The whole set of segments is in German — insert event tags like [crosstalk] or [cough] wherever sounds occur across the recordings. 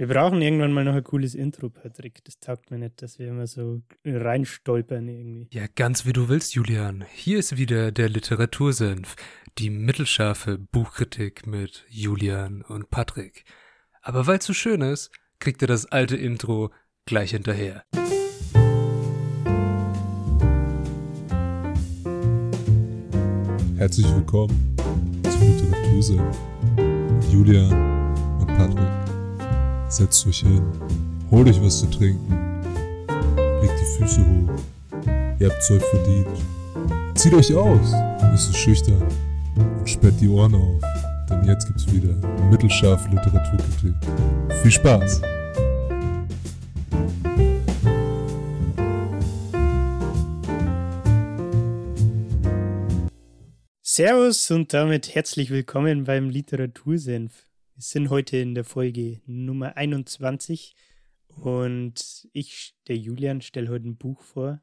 Wir brauchen irgendwann mal noch ein cooles Intro, Patrick. Das taugt mir nicht, dass wir immer so reinstolpern irgendwie. Ja, ganz wie du willst, Julian. Hier ist wieder der Literatursenf, die mittelscharfe Buchkritik mit Julian und Patrick. Aber weil es so schön ist, kriegt ihr das alte Intro gleich hinterher. Herzlich willkommen zum Literatursenf mit Julian und Patrick. Setzt euch hin, holt euch was zu trinken, legt die Füße hoch. Ihr habt's euch verdient. Zieht euch aus, nicht so schüchtern und sperrt die Ohren auf, denn jetzt gibt's wieder mittelscharfe Literaturkritik. Viel Spaß! Servus und damit herzlich willkommen beim Literatursenf. Wir sind heute in der Folge Nummer 21 und ich, der Julian, stelle heute ein Buch vor,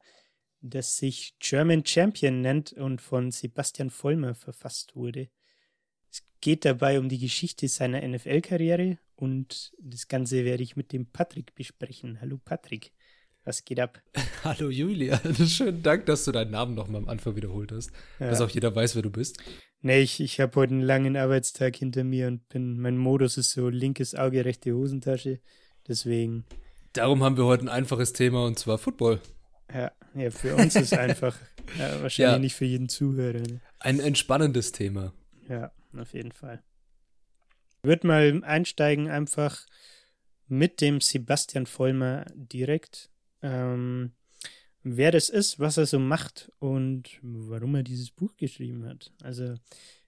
das sich German Champion nennt und von Sebastian Vollmer verfasst wurde. Es geht dabei um die Geschichte seiner NFL-Karriere und das Ganze werde ich mit dem Patrick besprechen. Hallo Patrick, was geht ab? [laughs] Hallo Julian, schönen Dank, dass du deinen Namen nochmal am Anfang wiederholt hast, ja. dass auch jeder weiß, wer du bist. Nee, ich, ich habe heute einen langen Arbeitstag hinter mir und bin, mein Modus ist so linkes Auge, rechte Hosentasche. Deswegen. Darum haben wir heute ein einfaches Thema und zwar Football. Ja, ja für uns ist einfach. [laughs] ja, wahrscheinlich ja. nicht für jeden Zuhörer. Ne? Ein entspannendes Thema. Ja, auf jeden Fall. Ich würde mal einsteigen einfach mit dem Sebastian Vollmer direkt. Ähm, wer das ist, was er so macht und warum er dieses Buch geschrieben hat. Also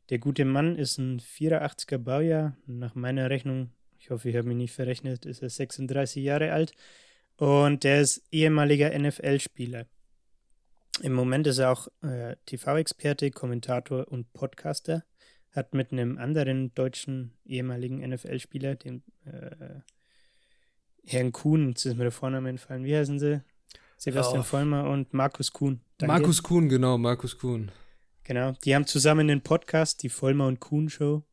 der gute Mann ist ein 84er Baujahr. Nach meiner Rechnung, ich hoffe, ich habe mich nicht verrechnet, ist er 36 Jahre alt. Und der ist ehemaliger NFL-Spieler. Im Moment ist er auch äh, TV-Experte, Kommentator und Podcaster. Hat mit einem anderen deutschen ehemaligen NFL-Spieler, dem äh, Herrn Kuhn, jetzt ist mir der Vorname entfallen, wie heißen sie? Sebastian. Vollmer und Markus Kuhn. Danke. Markus Kuhn, genau, Markus Kuhn. Genau, die haben zusammen einen Podcast, die Vollmer und Kuhn Show.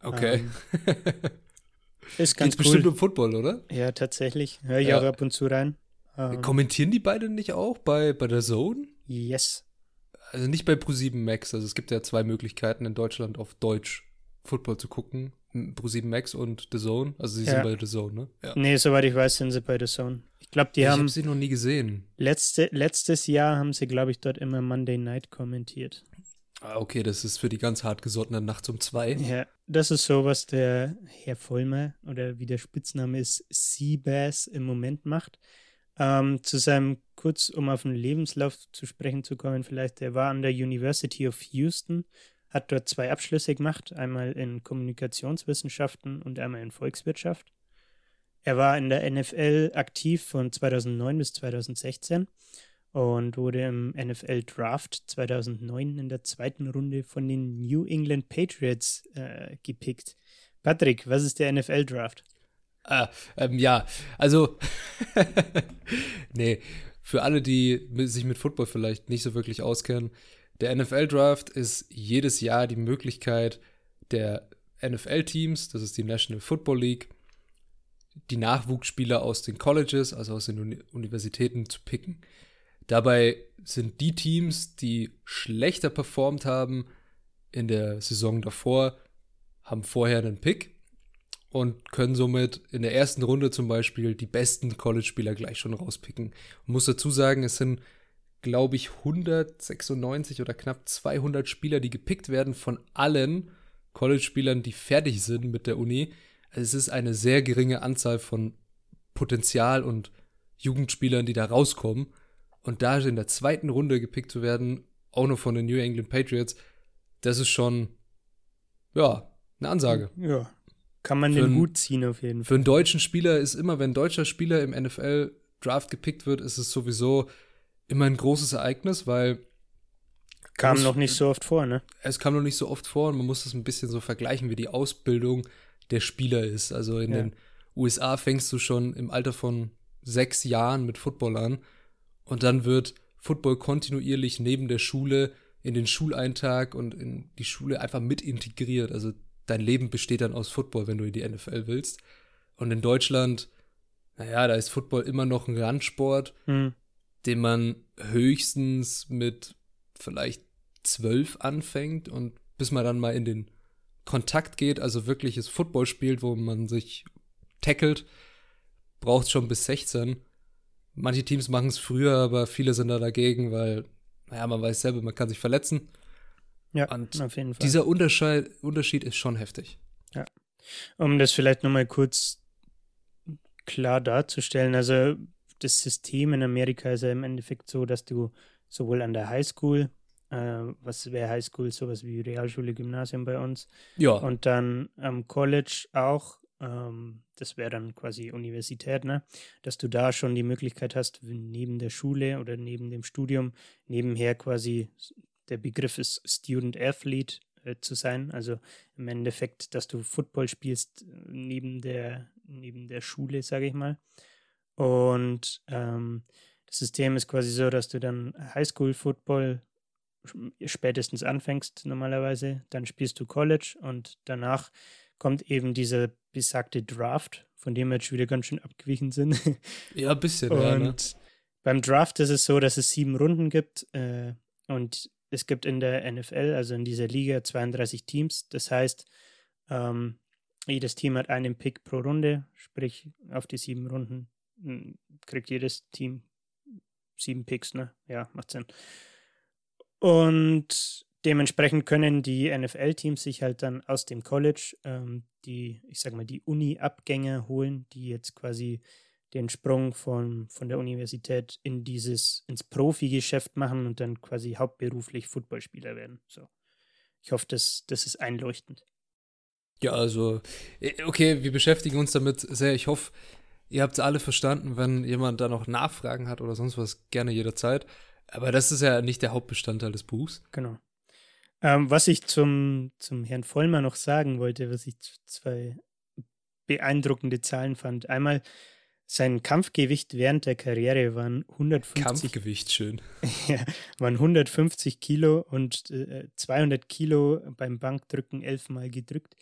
Okay. Ähm, [laughs] ist ganz Geht's cool. bestimmt um Football, oder? Ja, tatsächlich. Höre ich ja. auch ab und zu rein. Ähm, Kommentieren die beiden nicht auch bei, bei der Zone? Yes. Also nicht bei Pro7 Max. Also es gibt ja zwei Möglichkeiten in Deutschland auf Deutsch Football zu gucken. Pro7 Max und The Zone. Also sie ja. sind bei The Zone, ne? Ja. Nee, soweit ich weiß, sind sie bei The Zone. Ich glaube, die ich haben. Ich habe sie noch nie gesehen. Letzte, letztes Jahr haben sie, glaube ich, dort immer Monday Night kommentiert. Ah, okay, das ist für die ganz hartgesottenen Nachts um zwei. Ja, das ist so, was der Herr Vollmer oder wie der Spitzname ist, Seabass im Moment macht. Ähm, zu seinem, kurz um auf den Lebenslauf zu sprechen zu kommen, vielleicht, er war an der University of Houston hat dort zwei Abschlüsse gemacht, einmal in Kommunikationswissenschaften und einmal in Volkswirtschaft. Er war in der NFL aktiv von 2009 bis 2016 und wurde im NFL Draft 2009 in der zweiten Runde von den New England Patriots äh, gepickt. Patrick, was ist der NFL Draft? Ah, ähm, ja, also, [laughs] nee, für alle, die sich mit Football vielleicht nicht so wirklich auskennen, der NFL-Draft ist jedes Jahr die Möglichkeit der NFL-Teams, das ist die National Football League, die Nachwuchsspieler aus den Colleges, also aus den Uni Universitäten zu picken. Dabei sind die Teams, die schlechter performt haben in der Saison davor, haben vorher einen Pick und können somit in der ersten Runde zum Beispiel die besten College-Spieler gleich schon rauspicken. Ich muss dazu sagen, es sind glaube ich, 196 oder knapp 200 Spieler, die gepickt werden von allen College-Spielern, die fertig sind mit der Uni. Also es ist eine sehr geringe Anzahl von Potenzial und Jugendspielern, die da rauskommen. Und da in der zweiten Runde gepickt zu werden, auch noch von den New England Patriots, das ist schon, ja, eine Ansage. Ja, kann man den Hut ziehen auf jeden Fall. Für einen deutschen Spieler ist immer, wenn ein deutscher Spieler im NFL-Draft gepickt wird, ist es sowieso immer ein großes Ereignis, weil. Kam noch nicht so oft vor, ne? Es kam noch nicht so oft vor und man muss das ein bisschen so vergleichen, wie die Ausbildung der Spieler ist. Also in ja. den USA fängst du schon im Alter von sechs Jahren mit Football an und dann wird Football kontinuierlich neben der Schule in den Schuleintag und in die Schule einfach mit integriert. Also dein Leben besteht dann aus Football, wenn du in die NFL willst. Und in Deutschland, naja, da ist Football immer noch ein Randsport, Hm. Den man höchstens mit vielleicht zwölf anfängt und bis man dann mal in den Kontakt geht, also wirkliches Football spielt, wo man sich tackelt, braucht schon bis 16. Manche Teams machen es früher, aber viele sind da dagegen, weil, naja, man weiß selber, man kann sich verletzen. Ja, Und auf jeden Fall. Dieser Unterschied, Unterschied ist schon heftig. Um das vielleicht nochmal kurz klar darzustellen, also das System in Amerika ist ja im Endeffekt so, dass du sowohl an der Highschool, äh, was wäre Highschool, sowas wie Realschule, Gymnasium bei uns, Ja, und dann am College auch, ähm, das wäre dann quasi Universität, ne? dass du da schon die Möglichkeit hast, neben der Schule oder neben dem Studium nebenher quasi, der Begriff ist Student Athlete äh, zu sein, also im Endeffekt, dass du Football spielst äh, neben der, neben der Schule, sage ich mal. Und ähm, das System ist quasi so, dass du dann Highschool-Football spätestens anfängst normalerweise, dann spielst du College und danach kommt eben dieser besagte Draft, von dem wir jetzt schon wieder ganz schön abgewichen sind. [laughs] ja, ein bisschen, und ja, ne? beim Draft ist es so, dass es sieben Runden gibt äh, und es gibt in der NFL, also in dieser Liga, 32 Teams. Das heißt, ähm, jedes Team hat einen Pick pro Runde, sprich auf die sieben Runden kriegt jedes Team sieben Picks, ne? Ja, macht Sinn. Und dementsprechend können die NFL-Teams sich halt dann aus dem College ähm, die, ich sag mal, die Uni-Abgänger holen, die jetzt quasi den Sprung von, von der Universität in dieses, ins Profigeschäft machen und dann quasi hauptberuflich Footballspieler werden. So. Ich hoffe, das, das ist einleuchtend. Ja, also, äh, okay, wir beschäftigen uns damit sehr. Ich hoffe, ihr habt es alle verstanden. Wenn jemand da noch Nachfragen hat oder sonst was, gerne jederzeit. Aber das ist ja nicht der Hauptbestandteil des Buchs. Genau. Ähm, was ich zum, zum Herrn Vollmer noch sagen wollte, was ich zwei beeindruckende Zahlen fand. Einmal, sein Kampfgewicht während der Karriere waren 150 Kampfgewicht, schön. [laughs] Ja, waren 150 Kilo und äh, 200 Kilo beim Bankdrücken elfmal gedrückt.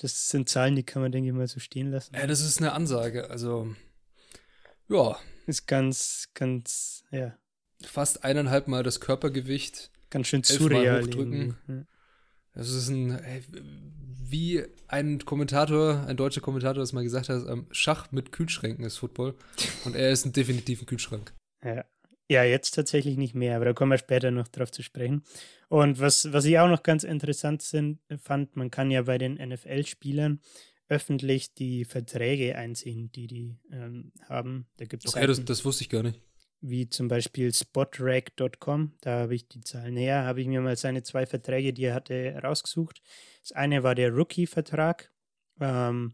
Das sind Zahlen, die kann man, denke ich mal, so stehen lassen. Ja, das ist eine Ansage. Also, ja, ist ganz, ganz, ja, fast eineinhalb Mal das Körpergewicht. ganz schön surreal. hochdrücken. irgendwie. Das ist ein, wie ein Kommentator, ein deutscher Kommentator das mal gesagt hat, ähm, Schach mit Kühlschränken ist Football. Und er ist ein definitiv ein Kühlschrank. Ja. Ja. Jetzt tatsächlich nicht mehr, aber da kommen wir später noch drauf zu sprechen. Und was, was ich auch noch ganz interessant sind, fand, man kann ja bei den NFL-Spielern öffentlich die Verträge einsehen, die die ähm, haben. Da gibt es Okay, das, das wusste ich gar nicht. wie zum Beispiel spotrack.com, da habe ich die Zahlen näher, habe ich mir mal seine zwei Verträge, die er hatte, rausgesucht. Das eine war der Rookie-Vertrag. Ähm,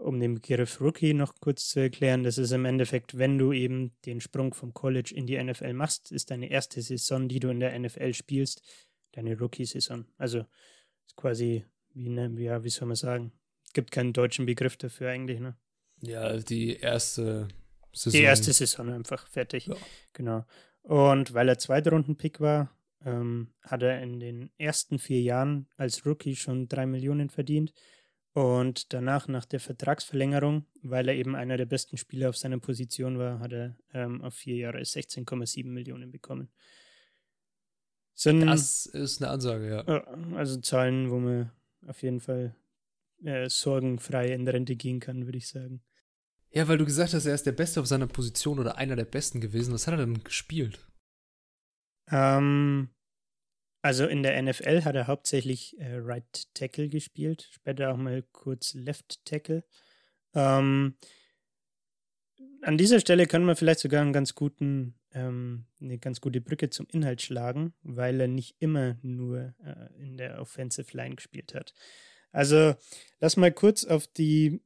um den Begriff Rookie noch kurz zu erklären, das ist im Endeffekt, wenn du eben den Sprung vom College in die NFL machst, ist deine erste Saison, die du in der NFL spielst, deine Rookie-Saison. Also ist quasi, wie, ne, ja, wie soll man sagen, gibt keinen deutschen Begriff dafür eigentlich, ne? Ja, die erste Saison. Die erste Saison einfach fertig. Ja. Genau. Und weil er Zweitrunden-Pick war, ähm, hat er in den ersten vier Jahren als Rookie schon drei Millionen verdient. Und danach, nach der Vertragsverlängerung, weil er eben einer der besten Spieler auf seiner Position war, hat er ähm, auf vier Jahre 16,7 Millionen bekommen. Sind Das ist eine Ansage, ja. also Zahlen, wo man auf jeden Fall äh, sorgenfrei in Rente gehen kann, würde ich sagen. Ja, weil du gesagt hast, er ist der Beste auf seiner Position oder einer der Besten gewesen. Was hat er denn gespielt? Ähm, also in der NFL hat er hauptsächlich äh, Right Tackle gespielt, später auch mal kurz Left Tackle. Ähm, an dieser Stelle kann man vielleicht sogar einen ganz guten, ähm, eine ganz gute Brücke zum Inhalt schlagen, weil er nicht immer nur äh, in der Offensive Line gespielt hat. Also lass mal kurz auf die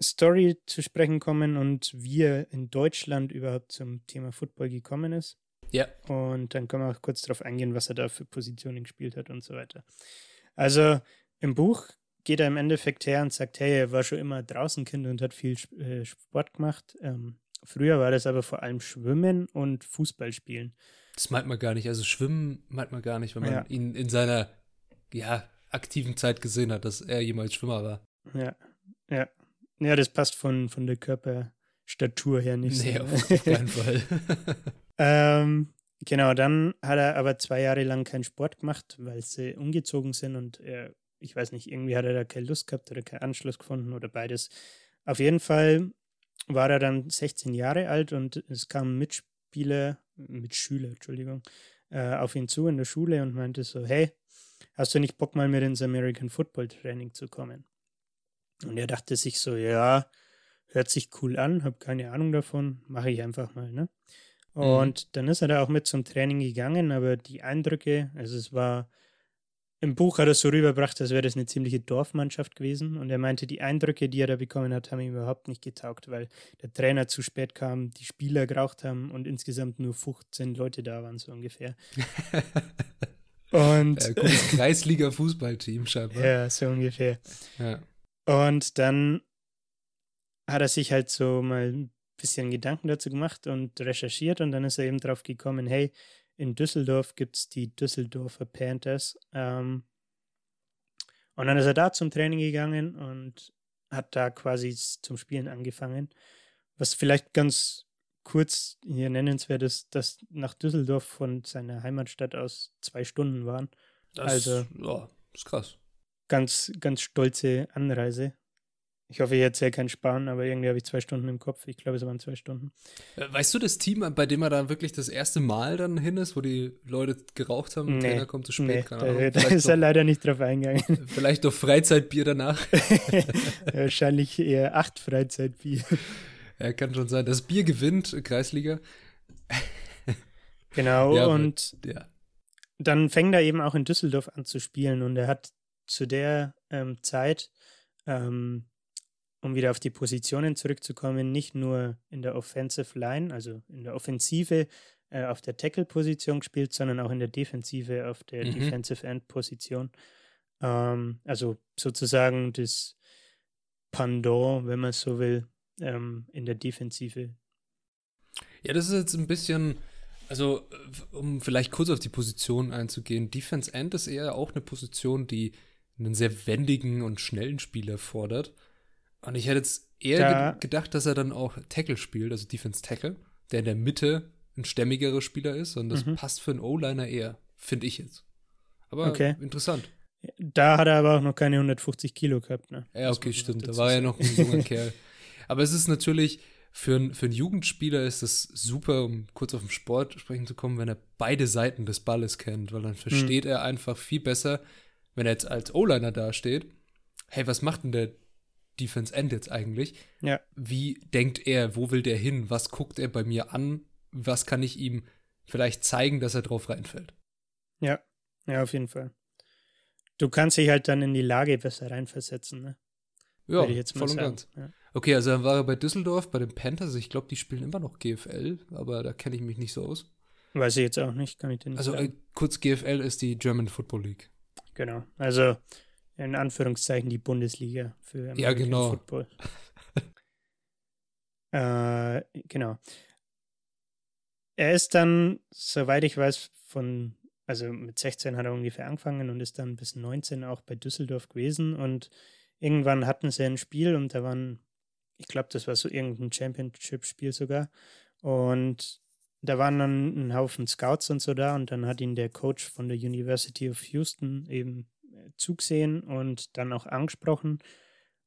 Story zu sprechen kommen und wie er in Deutschland überhaupt zum Thema Football gekommen ist. Ja. Und dann können wir auch kurz darauf eingehen, was er da für Positionen gespielt hat und so weiter. Also im Buch geht er im Endeffekt her und sagt, hey, er war schon immer draußen Kind und hat viel äh, Sport gemacht. Ähm, früher war das aber vor allem Schwimmen und Fußball spielen. Das meint man gar nicht. Also Schwimmen meint man gar nicht, wenn man Ja. ihn in seiner ja, aktiven Zeit gesehen hat, dass er jemals Schwimmer war. Ja, ja. Ja, das passt von, von der Körperstatur her nicht Nee, so. auf, auf keinen [laughs] Fall. Ähm, genau, dann hat er aber zwei Jahre lang keinen Sport gemacht, weil sie umgezogen sind und er, ich weiß nicht, irgendwie hat er da keine Lust gehabt oder keinen Anschluss gefunden oder beides. Auf jeden Fall war er dann 16 Jahre alt und es kam ein Mitspieler, Mitschüler, Entschuldigung, äh, auf ihn zu in der Schule und meinte so, hey, hast du nicht Bock mal mit ins American Football Training zu kommen? Und er dachte sich so, ja, hört sich cool an, habe keine Ahnung davon, mache ich einfach mal, ne? Und dann ist er da auch mit zum Training gegangen, aber die Eindrücke, also es war, im Buch hat er es so rübergebracht, als wäre das eine ziemliche Dorfmannschaft gewesen. Und er meinte, die Eindrücke, die er da bekommen hat, haben ihm überhaupt nicht getaugt, weil der Trainer zu spät kam, die Spieler geraucht haben und insgesamt nur 15 Leute da waren, so ungefähr. [laughs] Und Ja, gutes [laughs] Kreisliga-Fußballteam scheinbar. ja, so ungefähr. Ja. Und dann hat er sich halt so mal bisschen Gedanken dazu gemacht und recherchiert und dann ist er eben drauf gekommen, hey, in Düsseldorf gibt es die Düsseldorfer Panthers. Ähm, und dann ist er da zum Training gegangen und hat da quasi zum Spielen angefangen. Was vielleicht ganz kurz hier nennenswert ist, dass nach Düsseldorf von seiner Heimatstadt aus zwei Stunden waren. Das, Also- ja, ist krass. Ganz, ganz stolze Anreise. Ich hoffe, ich erzähle keinen Sparen, aber irgendwie habe ich zwei Stunden im Kopf. Ich glaube, es waren zwei Stunden. Äh, Weißt du das Team, bei dem er dann wirklich das erste Mal dann hin ist, wo die Leute geraucht haben, Nee, Trainer kommt zu spät, Nee, keine da, Ahnung. da Vielleicht, ist er doch, leider nicht drauf eingegangen. [laughs] vielleicht doch Freizeitbier danach. [laughs] Wahrscheinlich eher acht Freizeitbier. Ja, kann schon sein. Das Bier gewinnt, Kreisliga. Genau, Ja, und Ja. dann fängt er eben auch in Düsseldorf an zu spielen und er hat zu der ähm, Zeit, ähm, um wieder auf die Positionen zurückzukommen, nicht nur in der Offensive Line, also in der Offensive äh, auf der Tackle-Position gespielt, sondern auch in der Defensive auf der Mhm. Defensive End-Position. Ähm, also sozusagen das Pendant, wenn man so will, ähm, in der Defensive. ja, das ist jetzt ein bisschen, also äh, um vielleicht kurz auf die Position einzugehen, Defense End ist eher auch eine Position, die einen sehr wendigen und schnellen Spieler fordert. Und ich hätte jetzt eher ge gedacht, dass er dann auch Tackle spielt, also Defense Tackle, der in der Mitte ein stämmigerer Spieler ist und das Mhm. passt für einen O-Liner eher, finde ich jetzt. Aber Okay. interessant. Da hat er aber auch noch keine 150 Kilo gehabt. Ne? Ja, okay, stimmt. Da war ja sagen. noch ein junger [laughs] Kerl. Aber es ist natürlich, für, einen- für einen Jugendspieler ist es super, um kurz auf den Sport sprechen zu kommen, wenn er beide Seiten des Balles kennt, weil dann versteht er einfach viel besser, wenn er jetzt als O-Liner dasteht, hey, was macht denn der Defense End jetzt eigentlich? Ja. Wie denkt er, wo will der hin? Was guckt er bei mir an? Was kann ich ihm vielleicht zeigen, dass er drauf reinfällt? Ja, ja, auf jeden Fall. Du kannst dich halt dann in die Lage besser reinversetzen, ne? Ja, voll und ganz. Ja. Okay, also dann war er bei Düsseldorf, bei den Panthers. Ich glaube, die spielen immer noch GFL, aber da kenne ich mich nicht so aus. Weiß ich jetzt auch nicht, kann ich dir nicht Also sagen. äh, kurz, GFL ist die German Football League. Genau. Also in Anführungszeichen die Bundesliga für Ja, American genau. Football. [laughs] äh, genau. Er ist dann, soweit ich weiß, von, also mit 16 hat er ungefähr angefangen und ist dann bis 19 auch bei Düsseldorf gewesen und irgendwann hatten sie ein Spiel und da waren, ich glaube, das war so irgendein Championship-Spiel sogar und da waren dann ein Haufen Scouts und so da und dann hat ihn der Coach von der University of Houston eben zugesehen und dann auch angesprochen.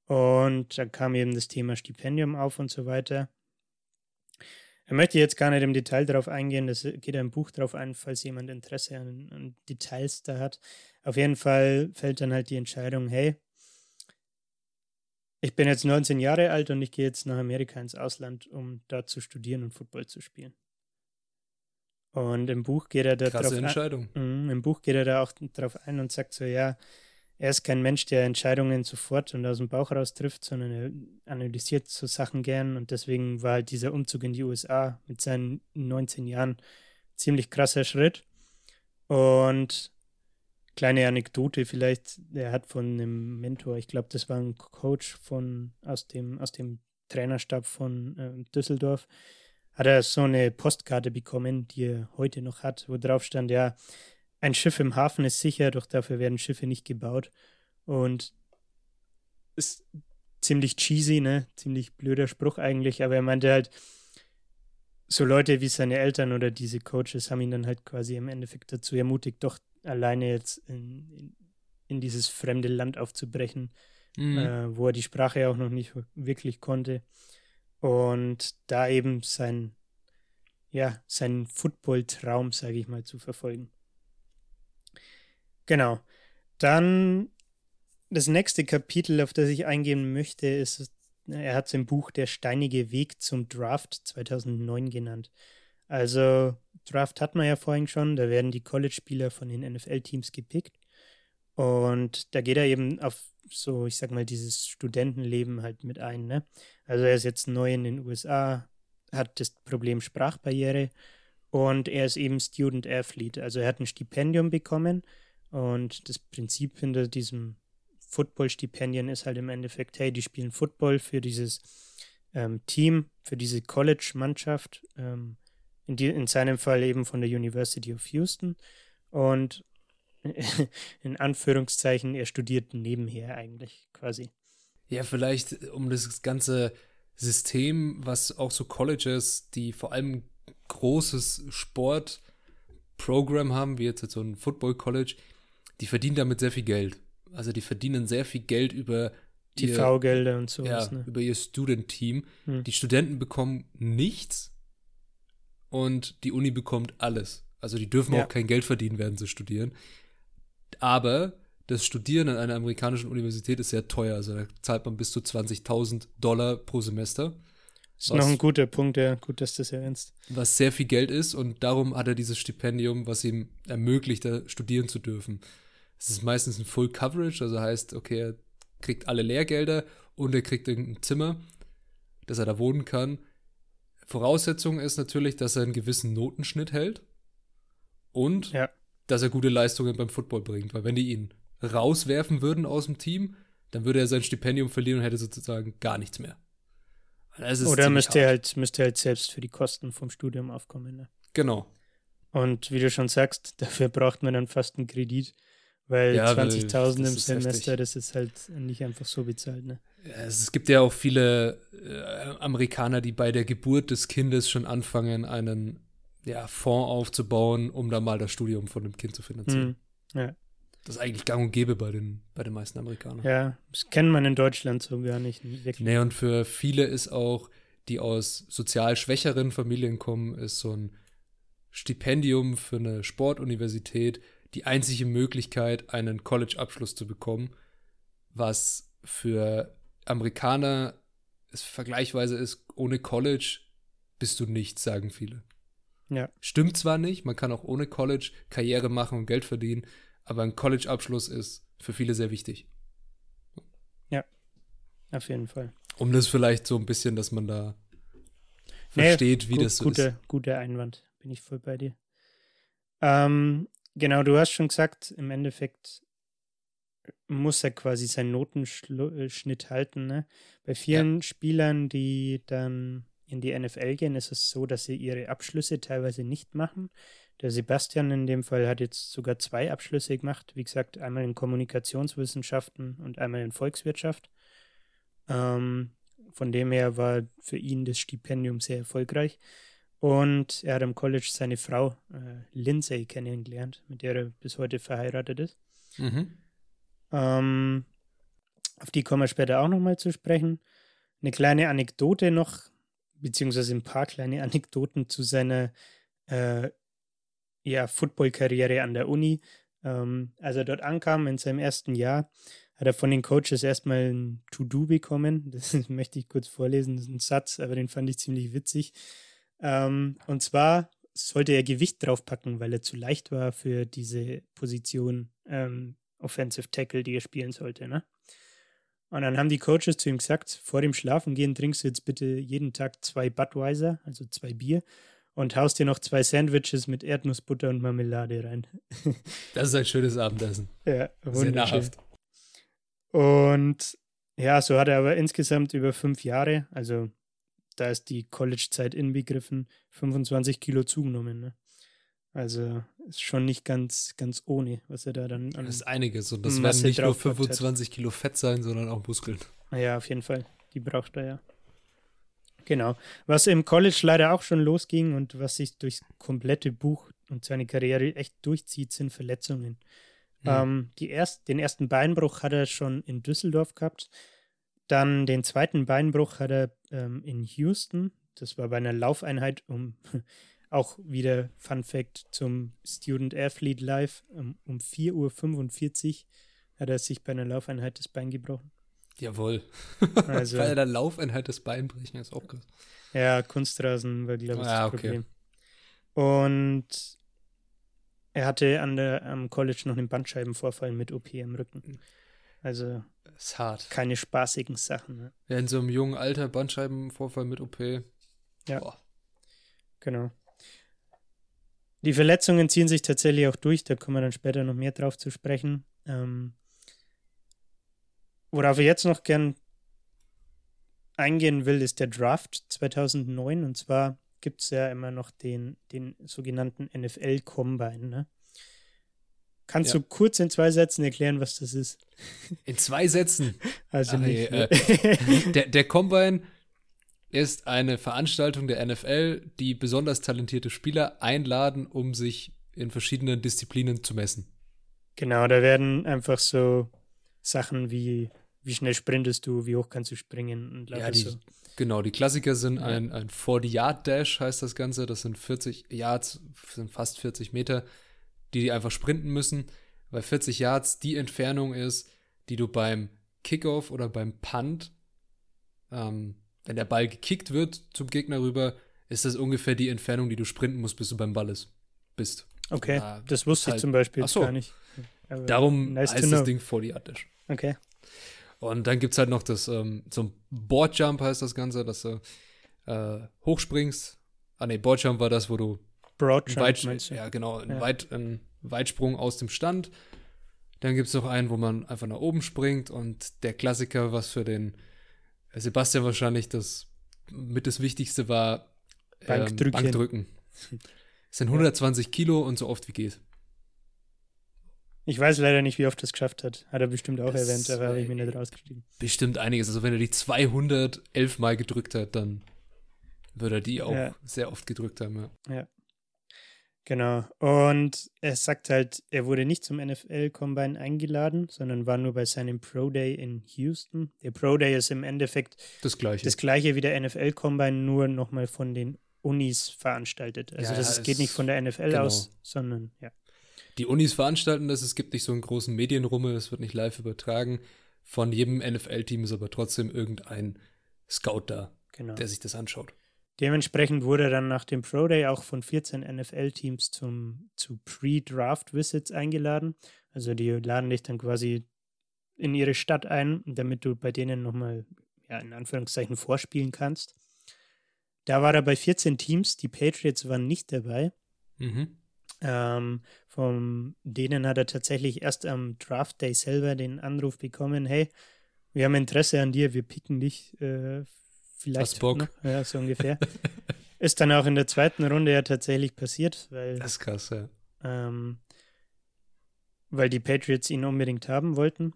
Und da kam eben das Thema Stipendium auf und so weiter. Er möchte jetzt gar nicht im Detail darauf eingehen, das geht ja im Buch darauf ein, falls jemand Interesse an, an Details da hat. Auf jeden Fall fällt dann halt die Entscheidung, hey, ich bin jetzt 19 Jahre alt und ich gehe jetzt nach Amerika ins Ausland, um da zu studieren und Football zu spielen. Und im Buch geht er da drauf Krasse ein, Entscheidung. Mhm, Im Buch geht er da auch drauf ein und sagt so, ja, er ist kein Mensch, der Entscheidungen sofort und aus dem Bauch raus trifft, sondern er analysiert so Sachen gern und deswegen war halt dieser Umzug in die USA mit seinen 19 Jahren ziemlich krasser Schritt. Und kleine Anekdote vielleicht, er hat von einem Mentor, ich glaube, das war ein Coach von aus dem, aus dem Trainerstab von äh, Düsseldorf, hat er so eine Postkarte bekommen, die er heute noch hat, wo drauf stand, ja, ein Schiff im Hafen ist sicher, doch dafür werden Schiffe nicht gebaut. Und es ziemlich cheesy, ne? Ziemlich blöder Spruch eigentlich, aber er meinte halt, so Leute wie seine Eltern oder diese Coaches haben ihn dann halt quasi im Endeffekt dazu ermutigt, doch alleine jetzt in, in, in dieses fremde Land aufzubrechen, mhm. äh, wo er die Sprache auch noch nicht wirklich konnte. Und da eben sein, ja, seinen Football-Traum, sage ich mal, zu verfolgen. Genau. Dann das nächste Kapitel, auf das ich eingehen möchte, ist, er hat sein Buch Der steinige Weg zum Draft 2009 genannt. Also Draft hat man ja vorhin schon, da werden die College-Spieler von den NFL-Teams gepickt. Und da geht er eben auf so, ich sag mal, dieses Studentenleben halt mit ein. Ne? Also er ist jetzt neu in den USA, hat das Problem Sprachbarriere und er ist eben Student Athlete. Also er hat ein Stipendium bekommen und das Prinzip hinter diesem Football-Stipendien ist halt im Endeffekt, hey, die spielen Football für dieses ähm, Team, für diese College-Mannschaft, ähm, in, die, in seinem Fall eben von der University of Houston. Und [laughs] in Anführungszeichen, er studiert nebenher eigentlich quasi. Ja, vielleicht um das ganze System, was auch so Colleges, die vor allem großes Sportprogramm haben, wie jetzt so ein Football College, die verdienen damit sehr viel Geld. Also die verdienen sehr viel Geld über TV-Gelder und so. Ja, ne? über ihr Student-Team. Hm. Die Studenten bekommen nichts und die Uni bekommt alles. Also die dürfen ja. auch kein Geld verdienen, während sie studieren. Aber das Studieren an einer amerikanischen Universität ist sehr teuer. Also da zahlt man bis zu 20.000 Dollar pro Semester. Das ist was, noch ein guter Punkt, ja. Gut, dass du das erwähnst. Was sehr viel Geld ist und darum hat er dieses Stipendium, was ihm ermöglicht, da studieren zu dürfen. Es ist meistens ein Full Coverage, also heißt, okay, er kriegt alle Lehrgelder und er kriegt irgendein Zimmer, dass er da wohnen kann. Voraussetzung ist natürlich, dass er einen gewissen Notenschnitt hält und ja. Dass er gute Leistungen beim Football bringt. Weil wenn die ihn rauswerfen würden aus dem Team, dann würde er sein Stipendium verlieren und hätte sozusagen gar nichts mehr. Oder müsste er, halt, müsste er halt selbst für die Kosten vom Studium aufkommen. Ne? Genau. Und wie du schon sagst, [laughs] dafür braucht man dann fast einen Kredit. Weil ja, 20.000 im Semester, heftig. das ist halt nicht einfach so bezahlt, ne? Es gibt ja auch viele äh, Amerikaner, die bei der Geburt des Kindes schon anfangen, einen ja, Fonds aufzubauen, um da mal das Studium von dem Kind zu finanzieren. Hm, ja. Das ist eigentlich gang und gäbe bei den, bei den meisten Amerikanern. Ja, das kennt man in Deutschland so gar nicht. Wirklich. Nee, und für viele ist auch, die aus sozial schwächeren Familien kommen, ist so ein Stipendium für eine Sportuniversität die einzige Möglichkeit, einen College-Abschluss zu bekommen, was für Amerikaner es vergleichsweise ist, ohne College bist du nichts, sagen viele. Ja. Stimmt zwar nicht, man kann auch ohne College Karriere machen und Geld verdienen, aber ein College-Abschluss ist für viele sehr wichtig. Ja, auf jeden Fall. Um das vielleicht so ein bisschen, dass man da versteht, nee, wie gut, das so gute, ist. Guter Einwand, bin ich voll bei dir. Ähm, Genau, du hast schon gesagt, im Endeffekt muss er quasi seinen Notenschnitt halten. Ne? Bei vielen ja. Spielern, die dann in die NFL gehen, ist es so, dass sie ihre Abschlüsse teilweise nicht machen. Der Sebastian in dem Fall hat jetzt sogar zwei Abschlüsse gemacht. Wie gesagt, einmal in Kommunikationswissenschaften und einmal in Volkswirtschaft. Ähm, von dem her war für ihn das Stipendium sehr erfolgreich. Und er hat am College seine Frau äh, Lindsay kennengelernt, mit der er bis heute verheiratet ist. Mhm. Ähm, auf die kommen wir später auch nochmal zu sprechen. Eine kleine Anekdote noch, beziehungsweise ein paar kleine [laughs] Anekdoten zu seiner äh, ja, Football-Karriere an der Uni. Ähm, als er dort ankam in seinem ersten Jahr, hat er von den Coaches erstmal ein To-Do bekommen. [laughs] Das möchte ich kurz vorlesen, das ist ein Satz, aber den fand ich ziemlich witzig. Ähm, und zwar sollte er Gewicht draufpacken, weil er zu leicht war für diese Position ähm, Offensive Tackle, die er spielen sollte. Ne? Und dann haben die Coaches zu ihm gesagt, vor dem Schlafengehen trinkst du jetzt bitte jeden Tag zwei Budweiser, also zwei Bier, und haust dir noch zwei Sandwiches mit Erdnussbutter und Marmelade rein. [laughs] Das ist ein schönes Abendessen. Ja, Sehr nahrhaft. Und ja, so hat er aber insgesamt über fünf Jahre, also da ist die College-Zeit inbegriffen, 25 Kilo zugenommen. Ne? Also ist schon nicht ganz, ganz ohne, was er da dann an. Das ist einiges und das werden nicht nur 25 hat. Kilo Fett sein, sondern auch Muskeln. Ja, auf jeden Fall. Die braucht er ja. Genau. Was im College leider auch schon losging und was sich durchs komplette Buch und seine Karriere echt durchzieht, sind Verletzungen. Mhm. Ähm, die erst, den ersten Beinbruch hat er schon in Düsseldorf gehabt. Dann den zweiten Beinbruch hat er ähm, in Houston. Das war bei einer Laufeinheit, um auch wieder Fun Fact zum Student Athlete Live. Um, um 4.45 Uhr hat er sich bei einer Laufeinheit das Bein gebrochen. Jawohl. [laughs] Also, bei einer Laufeinheit das Bein brechen ist auch krass. Ja, Kunstrasen war, glaube ich, ah, das okay. Problem. Und er hatte an der, am College noch einen Bandscheibenvorfall mit OP im Rücken. Also ist hart. keine spaßigen Sachen. Ne? Ja, in so einem jungen Alter Bandscheibenvorfall mit OP. Ja. Boah. Genau. Die Verletzungen ziehen sich tatsächlich auch durch, da kommen wir dann später noch mehr drauf zu sprechen. Ähm, worauf ich jetzt noch gern eingehen will, ist der Draft 2009. Und zwar gibt es ja immer noch den, den sogenannten NFL-Combine. Ne? Kannst ja. du kurz in zwei Sätzen erklären, was das ist? In zwei Sätzen? [laughs] Also Ach, nicht. Nee, äh, der, der Combine ist eine Veranstaltung der NFL, die besonders talentierte Spieler einladen, um sich in verschiedenen Disziplinen zu messen. Genau, da werden einfach so Sachen wie wie schnell sprintest du, wie hoch kannst du springen und ja, die, so. Genau, die Klassiker sind ein, ein 40-Yard-Dash, heißt das Ganze. Das sind 40 Yards, sind fast 40 Meter, die die einfach sprinten müssen, weil 40 Yards die Entfernung ist, die du beim Kickoff oder beim Punt, ähm, wenn der Ball gekickt wird zum Gegner rüber, ist das ungefähr die Entfernung, die du sprinten musst, bis du beim Ball ist, bist. Okay, da das wusste halt, ich zum Beispiel so, gar nicht. Aber darum nice heißt das Ding 40 Yard Dash. Okay. Und dann gibt es halt noch das, ähm, so ein Boardjump heißt das Ganze, dass du äh, hochspringst. Ah ne, Boardjump war das, wo du Broadjump Weit, meinst du? Ja, genau, ein, ja. Weit, ein Weitsprung aus dem Stand. Dann gibt es noch einen, wo man einfach nach oben springt und der Klassiker, was für den Sebastian wahrscheinlich das mit das Wichtigste war, ähm, Bankdrücken. Es sind 120 Kilo und so oft wie geht. Ich weiß leider nicht, wie oft das geschafft hat. Hat er bestimmt auch das erwähnt, aber habe ich mir nicht rausgeschrieben. Bestimmt einiges. Also wenn er die 211 Mal gedrückt hat, dann würde er die auch ja. sehr oft gedrückt haben. Ja. ja. Genau. Und er sagt halt, er wurde nicht zum NFL-Combine eingeladen, sondern war nur bei seinem Pro Day in Houston. Der Pro Day ist im Endeffekt das gleiche, das gleiche wie der NFL-Combine, nur nochmal von den Unis veranstaltet. Also ja, das geht nicht von der NFL genau. aus, sondern ja die Unis veranstalten das, es gibt nicht so einen großen Medienrummel, es wird nicht live übertragen. Von jedem NFL-Team ist aber trotzdem irgendein Scout da, genau. der sich das anschaut. Dementsprechend wurde er dann nach dem Pro Day auch von 14 NFL-Teams zum zu Pre-Draft-Visits eingeladen. Also die laden dich dann quasi in ihre Stadt ein, damit du bei denen nochmal, ja, in Anführungszeichen vorspielen kannst. Da war er bei 14 Teams, die Patriots waren nicht dabei. Mhm. Ähm, von denen hat er tatsächlich erst am Draft Day selber den Anruf bekommen, hey, wir haben Interesse an dir, wir picken dich äh, vielleicht Bock. Noch. Ja, so ungefähr. [laughs] ist dann auch in der zweiten Runde ja tatsächlich passiert, weil das ist krass, ja. Ähm, weil die Patriots ihn unbedingt haben wollten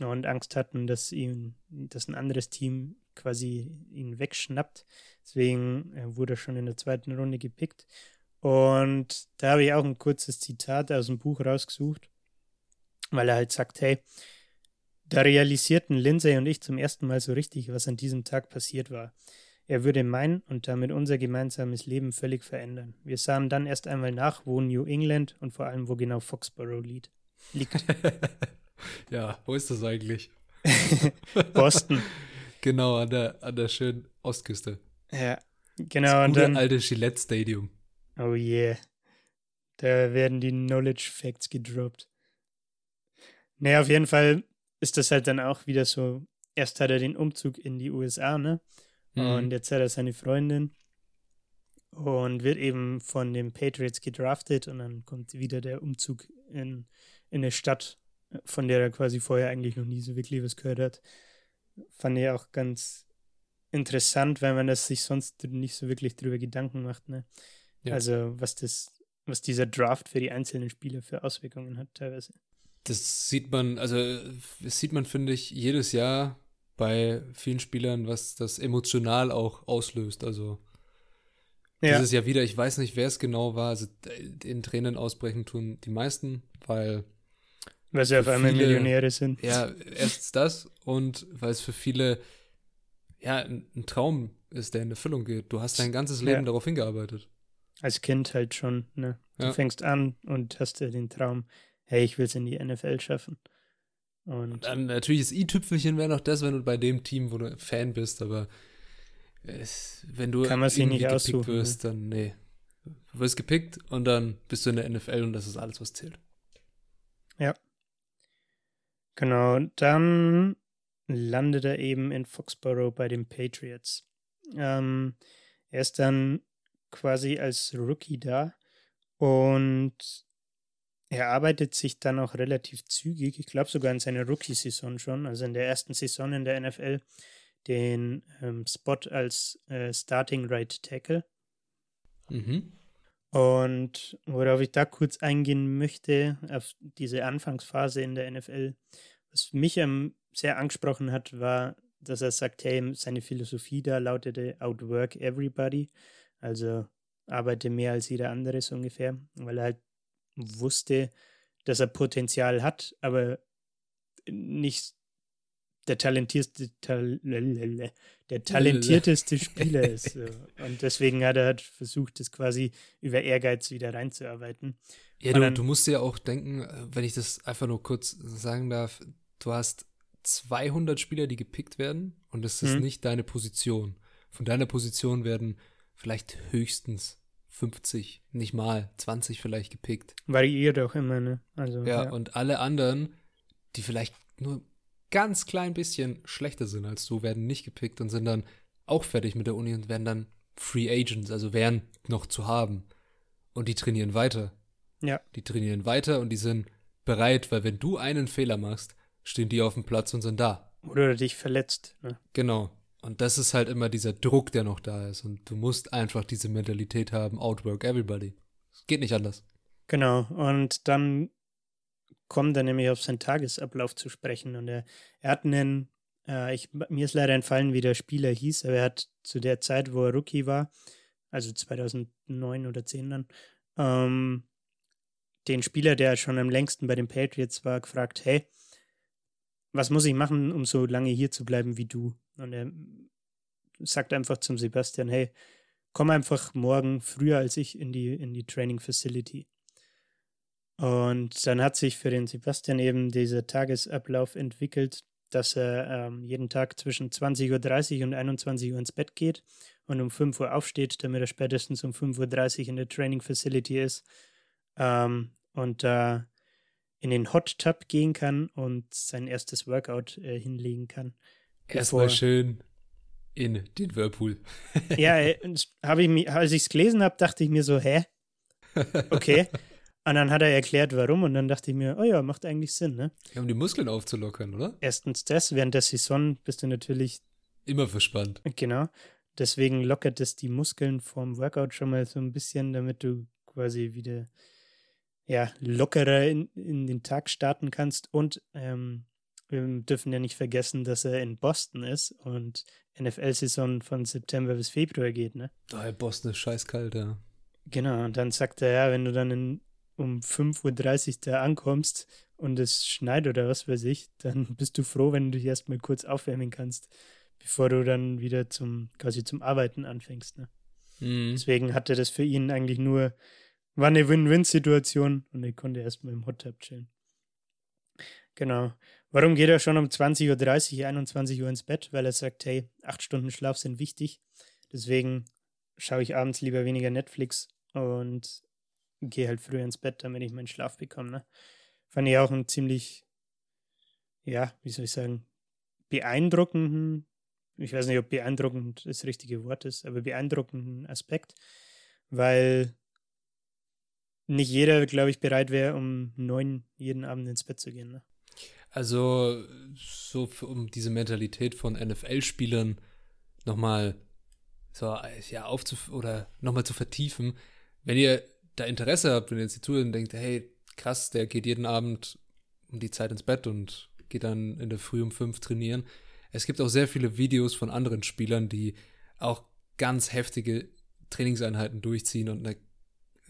und Angst hatten, dass ihn, dass ein anderes Team quasi ihn wegschnappt. Deswegen äh, wurde er schon in der zweiten Runde gepickt. Und da habe ich auch ein kurzes Zitat aus dem Buch rausgesucht, weil er halt sagt, hey, da realisierten Lindsay und ich zum ersten Mal so richtig, was an diesem Tag passiert war. Er würde mein und damit unser gemeinsames Leben völlig verändern. Wir sahen dann erst einmal nach, wo New England und vor allem, wo genau Foxborough liegt. [laughs] ja, wo ist das eigentlich? [laughs] Boston. [laughs] genau, an der, an der schönen Ostküste. Ja, genau. Das gute und dann, alte Gillette Stadium. Oh yeah. Da werden die Knowledge Facts gedroppt. Naja, auf jeden Fall ist das halt dann auch wieder so. Erst hat er den Umzug in die USA, ne? Mhm. Und jetzt hat er seine Freundin und wird eben von den Patriots gedraftet und dann kommt wieder der Umzug in, in eine Stadt, von der er quasi vorher eigentlich noch nie so wirklich was gehört hat. Fand ich auch ganz interessant, weil man das sich sonst nicht so wirklich drüber Gedanken macht, ne? Ja. Also was das, was dieser Draft für die einzelnen Spieler für Auswirkungen hat teilweise. Das sieht man, also das sieht man, finde ich, jedes Jahr bei vielen Spielern, was das emotional auch auslöst. Also Ja. dieses Jahr wieder, ich weiß nicht, wer es genau war. Also in Tränen ausbrechen tun die meisten, weil Weil sie auf einmal viele- Millionäre sind. ja, erstens das und weil es für viele ja ein, ein Traum ist, der in Erfüllung geht. Du hast dein ganzes Leben Ja. darauf hingearbeitet. Als Kind halt schon, ne? Du Ja. fängst an und hast ja den Traum, hey, ich will es in die NFL schaffen. Und Dann natürlich das i-Tüpfelchen wäre noch das, wenn du bei dem Team, wo du Fan bist, aber es, wenn du Kann irgendwie nicht gepickt aussuchen, ne? wirst, dann nee. Du wirst gepickt und dann bist du in der NFL und das ist alles, was zählt. Genau, und dann landet er eben in Foxborough bei den Patriots. Ähm, er ist dann quasi als Rookie da und er arbeitet sich dann auch relativ zügig, ich glaube sogar in seiner Rookie-Saison schon, also in der ersten Saison in der NFL, den ähm, Spot als äh, Starting Right Tackle. Mhm. Und worauf ich da kurz eingehen möchte, auf diese Anfangsphase in der NFL, was mich ähm, sehr angesprochen hat, war, dass er sagt, hey, seine Philosophie da lautete Outwork Everybody, also arbeite mehr als jeder andere so ungefähr, weil er halt wusste, dass er Potenzial hat, aber nicht der talentierteste, tal der talentierteste [laughs] Spieler ist. Und deswegen hat er halt versucht, das quasi über Ehrgeiz wieder reinzuarbeiten. Ja, du, du musst dir auch denken, äh, wenn ich das einfach nur kurz sagen darf, du hast 200 Spieler, die gepickt werden und es ist Mhm. nicht deine Position. Von deiner Position werden vielleicht höchstens 50, nicht mal 20 vielleicht gepickt. Variiert auch immer, ne? Also, Ja, ja. und alle anderen, die vielleicht nur ganz klein bisschen schlechter sind als du, werden nicht gepickt und sind dann auch fertig mit der Uni und werden dann Free Agents, also wären noch zu haben. Und die trainieren weiter. Ja. Die trainieren weiter und die sind bereit, weil wenn du einen Fehler machst, stehen die auf dem Platz und sind da. Oder dich verletzt. Ne? Genau. Und das ist halt immer dieser Druck, der noch da ist. Und du musst einfach diese Mentalität haben, outwork everybody. Es geht nicht anders. Genau. Und dann kommt er nämlich auf seinen Tagesablauf zu sprechen. Und er, er hat einen, äh, ich, mir ist leider entfallen, wie der Spieler hieß, aber er hat zu der Zeit, wo er Rookie war, also 2009 oder 10 dann, ähm, den Spieler, der schon am längsten bei den Patriots war, gefragt, hey, was muss ich machen, um so lange hier zu bleiben wie du? Und er sagt einfach zum Sebastian, hey, komm einfach morgen früher als ich in die, in die Training Facility. Und dann hat sich für den Sebastian eben dieser Tagesablauf entwickelt, dass er ähm, jeden Tag zwischen 20.30 Uhr und 21 Uhr ins Bett geht und um 5 Uhr aufsteht, damit er spätestens um 5.30 Uhr in der Training Facility ist ähm, und da in den Hot Tub gehen kann und sein erstes Workout äh, hinlegen kann. Erstmal schön in den Whirlpool. ja, [laughs] äh, habe ich mir, als ich es gelesen habe, dachte ich mir so, hä? Okay. Und dann hat er erklärt, warum, und dann dachte ich mir, oh ja, macht eigentlich Sinn, ne? Ja, um die Muskeln aufzulockern, oder? Erstens das, während der Saison bist du natürlich, Immer verspannt. genau, deswegen lockert es die Muskeln vorm Workout schon mal so ein bisschen, damit du quasi wieder, ja, lockerer in, in den Tag starten kannst. Und ähm, wir dürfen ja nicht vergessen, dass er in Boston ist und NFL-Saison von September bis Februar geht, ne? Oh, Boston ist scheißkalt, ja. Genau, und dann sagt er, ja, wenn du dann in, um 5.30 Uhr da ankommst und es schneit oder was weiß ich, dann [laughs] bist du froh, wenn du dich erstmal kurz aufwärmen kannst, bevor du dann wieder zum, quasi zum Arbeiten anfängst. Ne? Mhm. Deswegen hatte das für ihn eigentlich nur, war eine Win-Win-Situation und er konnte erstmal im Hot Tub chillen. Genau. Warum geht er schon um 20.30 Uhr, 21 Uhr ins Bett? Weil er sagt, hey, acht Stunden Schlaf sind wichtig. Deswegen schaue ich abends lieber weniger Netflix und gehe halt früher ins Bett, damit ich meinen Schlaf bekomme. Ne? Fand ich auch einen ziemlich, ja, wie soll ich sagen, beeindruckenden, ich weiß nicht, ob beeindruckend das richtige Wort ist, aber beeindruckenden Aspekt, weil nicht jeder, glaube ich, bereit wäre, um neun jeden Abend ins Bett zu gehen. Ne? Also, so für, um diese Mentalität von NFL-Spielern nochmal so, ja, aufzuf oder nochmal zu vertiefen. Wenn ihr da Interesse habt, wenn ihr jetzt zuhört und denkt, hey, krass, der geht jeden Abend um die Zeit ins Bett und geht dann in der Früh um fünf trainieren. es gibt auch sehr viele Videos von anderen Spielern, die auch ganz heftige Trainingseinheiten durchziehen und eine,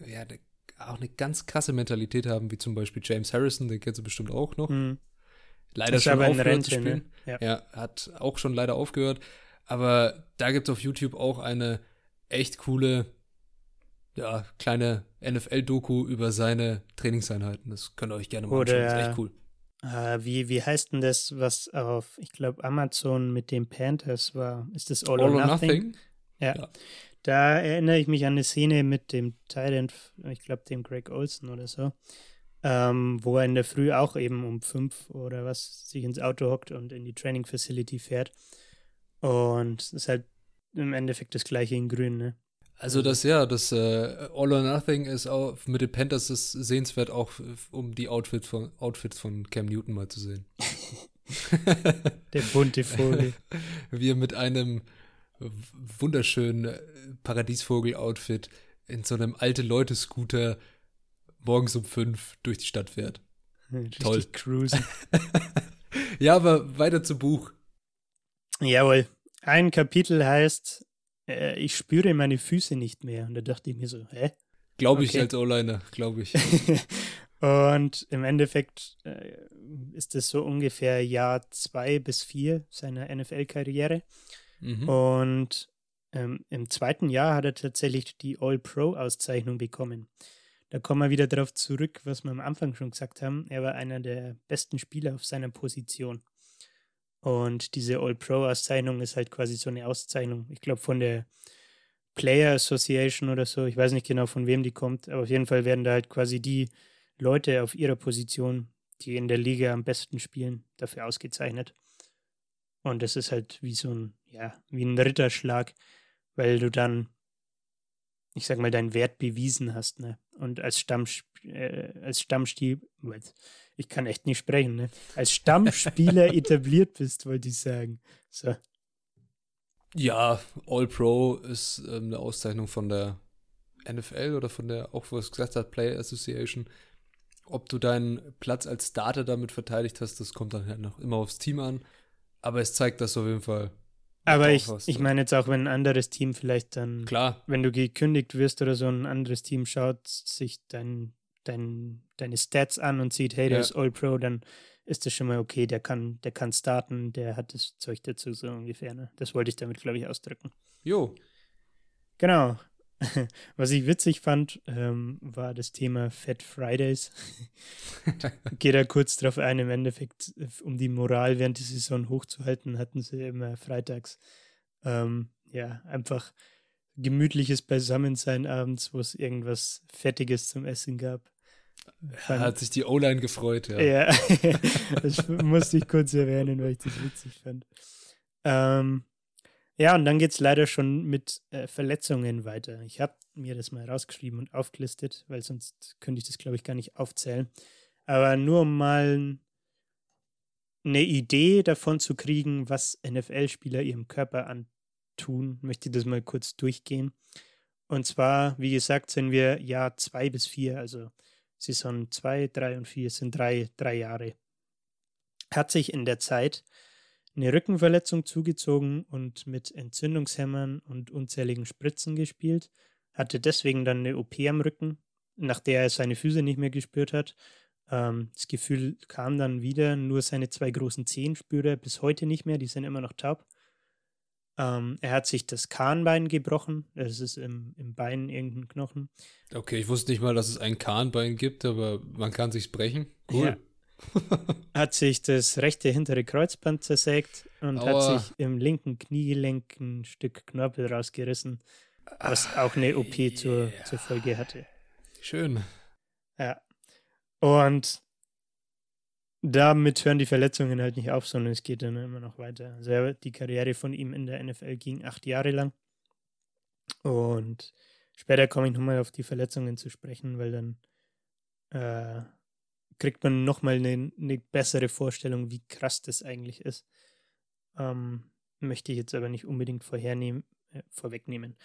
ja, eine, auch eine ganz krasse Mentalität haben, wie zum Beispiel James Harrison, den kennst du bestimmt auch noch. Mhm. Leider Ist schon aber aufgehört Rente, zu spielen. ne? Ja. Ja, hat auch schon leider aufgehört. Aber da gibt es auf YouTube auch eine echt coole, ja, kleine NFL-Doku über seine Trainingseinheiten. Das könnt ihr euch gerne mal anschauen. Das ist Oder- echt cool. Äh, wie, wie heißt denn das, was auf, ich glaube, Amazon mit den Panthers war? Ist das All, or Nothing? Ja. Ja. Da erinnere ich mich an eine Szene mit dem Tyrant, ich glaube, dem Greg Olson oder so, ähm, wo er in der Früh auch eben um fünf oder was sich ins Auto hockt und in die Training Facility fährt. Und es ist halt im Endeffekt das gleiche in Grün, ne? Also das, ja, das äh, All or Nothing ist auch mit den Panthers ist sehenswert, auch um die Outfit von, Outfits von Cam Newton mal zu sehen. [laughs] Der bunte Vogel. [laughs] Wie er mit einem wunderschönen äh, Paradiesvogel-Outfit in so einem alte Leute-Scooter morgens um fünf durch die Stadt fährt. Richtig Toll. cruisen. [laughs] Ja, aber weiter zum Buch. Jawohl. Ein Kapitel heißt, äh, ich spüre meine Füße nicht mehr. Und da dachte ich mir so, hä? Glaube ich Okay. als O-Liner, glaube ich. [laughs] Und im Endeffekt äh, ist es so ungefähr Jahr zwei bis vier seiner NFL-Karriere. Mhm. Und ähm, im zweiten Jahr hat er tatsächlich die All-Pro-Auszeichnung bekommen. Da kommen wir wieder darauf zurück, was wir am Anfang schon gesagt haben. Er war einer der besten Spieler auf seiner Position. Und diese All-Pro-Auszeichnung ist halt quasi so eine Auszeichnung. Ich glaube, von der Player Association oder so. Ich weiß nicht genau, von wem die kommt. Aber auf jeden Fall werden da halt quasi die Leute auf ihrer Position, die in der Liga am besten spielen, dafür ausgezeichnet. Und das ist halt wie so ein, ja, wie ein Ritterschlag, weil du dann, ich sag mal, deinen Wert bewiesen hast, ne? Und als Stammsp äh, als Stammstil, ich kann echt nicht sprechen, ne? Als Stammspieler [laughs] etabliert bist, wollte ich sagen. So. Ja, All-Pro ist ähm, eine Auszeichnung von der NFL oder von der, auch wo es gesagt hat, Player Association. Ob du deinen Platz als Starter damit verteidigt hast, das kommt dann halt noch immer aufs Team an. Aber es zeigt das auf jeden Fall. Aber ich, hast, ich ne? meine jetzt auch, wenn ein anderes Team vielleicht dann, Klar, wenn du gekündigt wirst oder so, ein anderes Team schaut sich dein, dein, deine Stats an und sieht, hey, der Ja. ist All-Pro, dann ist das schon mal okay, der kann, der kann starten, der hat das Zeug dazu, so ungefähr. Ne? Das wollte ich damit, glaube ich, ausdrücken. jo. Genau. [laughs] Was ich witzig fand, ähm, war das Thema Fat Fridays. [laughs] Geht da kurz drauf ein, im Endeffekt, um die Moral während der Saison hochzuhalten, hatten sie immer freitags ähm, ja, einfach gemütliches Beisammensein abends, wo es irgendwas Fettiges zum Essen gab. Fand- Hat sich die O-Line gefreut, ja. ja, [laughs] das musste ich kurz erwähnen, weil ich das witzig fand. Ähm, ja, und dann geht es leider schon mit äh, Verletzungen weiter. Ich habe mir das mal rausgeschrieben und aufgelistet, weil sonst könnte ich das, glaube ich, gar nicht aufzählen. Aber nur um mal eine Idee davon zu kriegen, was NFL-Spieler ihrem Körper antun, möchte ich das mal kurz durchgehen. Und zwar, wie gesagt, sind wir Jahr zwei bis vier, also Saison 2, 3 und 4 sind drei, drei Jahre. Hat sich in der Zeit eine Rückenverletzung zugezogen und mit Entzündungshämmern und unzähligen Spritzen gespielt, hatte deswegen dann eine OP am Rücken, nach der er seine Füße nicht mehr gespürt hat. Ähm, das Gefühl kam dann wieder, nur seine zwei großen Zehen spürt er bis heute nicht mehr, die sind immer noch taub. Ähm, er hat sich das Kahnbein gebrochen, das ist im, im Bein irgendein Knochen. Okay, ich wusste nicht mal, dass es ein Kahnbein gibt, aber man kann sich's brechen. Cool. Ja. [laughs] hat sich das rechte hintere Kreuzband zersägt und Aua. hat sich im linken Kniegelenk ein Stück Knorpel rausgerissen, was auch eine OP zur, ja. zur Folge hatte. Schön. Ja. Und damit hören die Verletzungen halt nicht auf, sondern es geht dann immer noch weiter. Also die Karriere von ihm in der NFL ging acht Jahre lang. Und später komme ich nochmal auf die Verletzungen zu sprechen, weil dann äh, kriegt man nochmal eine, eine bessere Vorstellung, wie krass das eigentlich ist. Ähm, möchte ich jetzt aber nicht unbedingt vorhernehmen, äh, vorwegnehmen.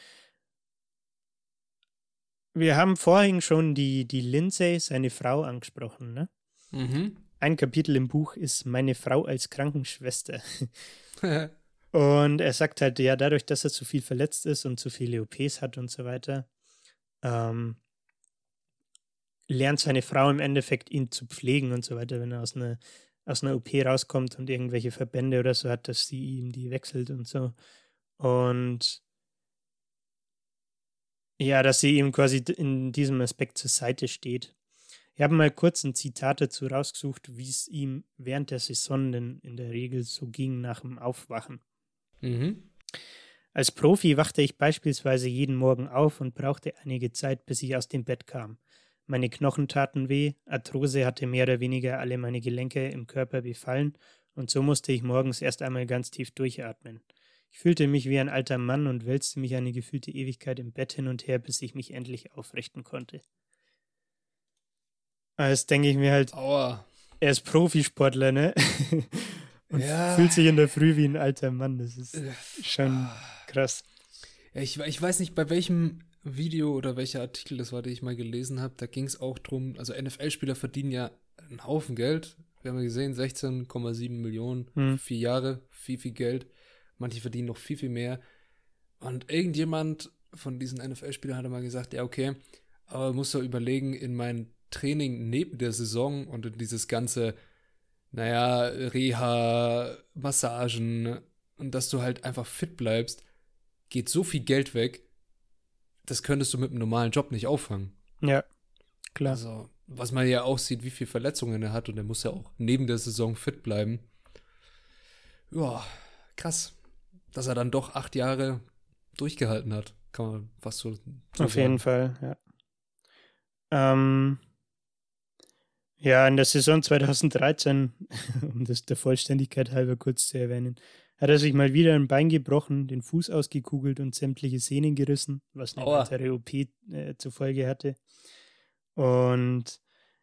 Wir haben vorhin schon die, die Lindsay, seine Frau, angesprochen, ne? Mhm. ein Kapitel im Buch ist Meine Frau als Krankenschwester. [laughs] und er sagt halt, ja, dadurch, dass er zu viel verletzt ist und zu viele OPs hat und so weiter, ähm, lernt seine Frau im Endeffekt, ihn zu pflegen und so weiter, wenn er aus einer, aus einer OP rauskommt und irgendwelche Verbände oder so hat, dass sie ihm die wechselt und so. Und ja, dass sie ihm quasi in diesem Aspekt zur Seite steht. Ich habe mal kurz ein Zitat dazu rausgesucht, wie es ihm während der Saison denn in der Regel so ging nach dem Aufwachen. Mhm. Als Profi wachte ich beispielsweise jeden Morgen auf und brauchte einige Zeit, bis ich aus dem Bett kam. Meine Knochen taten weh, Arthrose hatte mehr oder weniger alle meine Gelenke im Körper befallen, und so musste ich morgens erst einmal ganz tief durchatmen. Ich fühlte mich wie ein alter Mann und wälzte mich eine gefühlte Ewigkeit im Bett hin und her, bis ich mich endlich aufrichten konnte. Als denke ich mir halt, Aua. er ist Profisportler, ne? [laughs] und Ja. fühlt sich in der Früh wie ein alter Mann. Das ist Äh, schon ah. krass. Ja, ich, ich weiß nicht, bei welchem Video oder welcher Artikel das war, den ich mal gelesen habe. Da ging es auch drum, also NFL-Spieler verdienen ja einen Haufen Geld. Wir haben ja gesehen, 16,7 Millionen, Hm. vier Jahre, viel, viel Geld. Manche verdienen noch viel, viel mehr. Und irgendjemand von diesen NFL-Spielern hat mal gesagt, ja, okay, aber muss doch überlegen, in mein Training neben der Saison und in dieses ganze, naja, Reha, Massagen und dass du halt einfach fit bleibst, geht so viel Geld weg, das könntest du mit einem normalen Job nicht auffangen. Ja, klar. Also, was man ja auch sieht, wie viele Verletzungen er hat und er muss ja auch neben der Saison fit bleiben. Ja, krass. Dass er dann doch acht Jahre durchgehalten hat, kann man fast so, so Auf jeden Fall, ja. Ähm, ja, in der Saison 2013, [laughs] um das der Vollständigkeit halber kurz zu erwähnen, hat er sich mal wieder ein Bein gebrochen, den Fuß ausgekugelt und sämtliche Sehnen gerissen, was eine Aua. weitere OP äh, zur Folge hatte. Und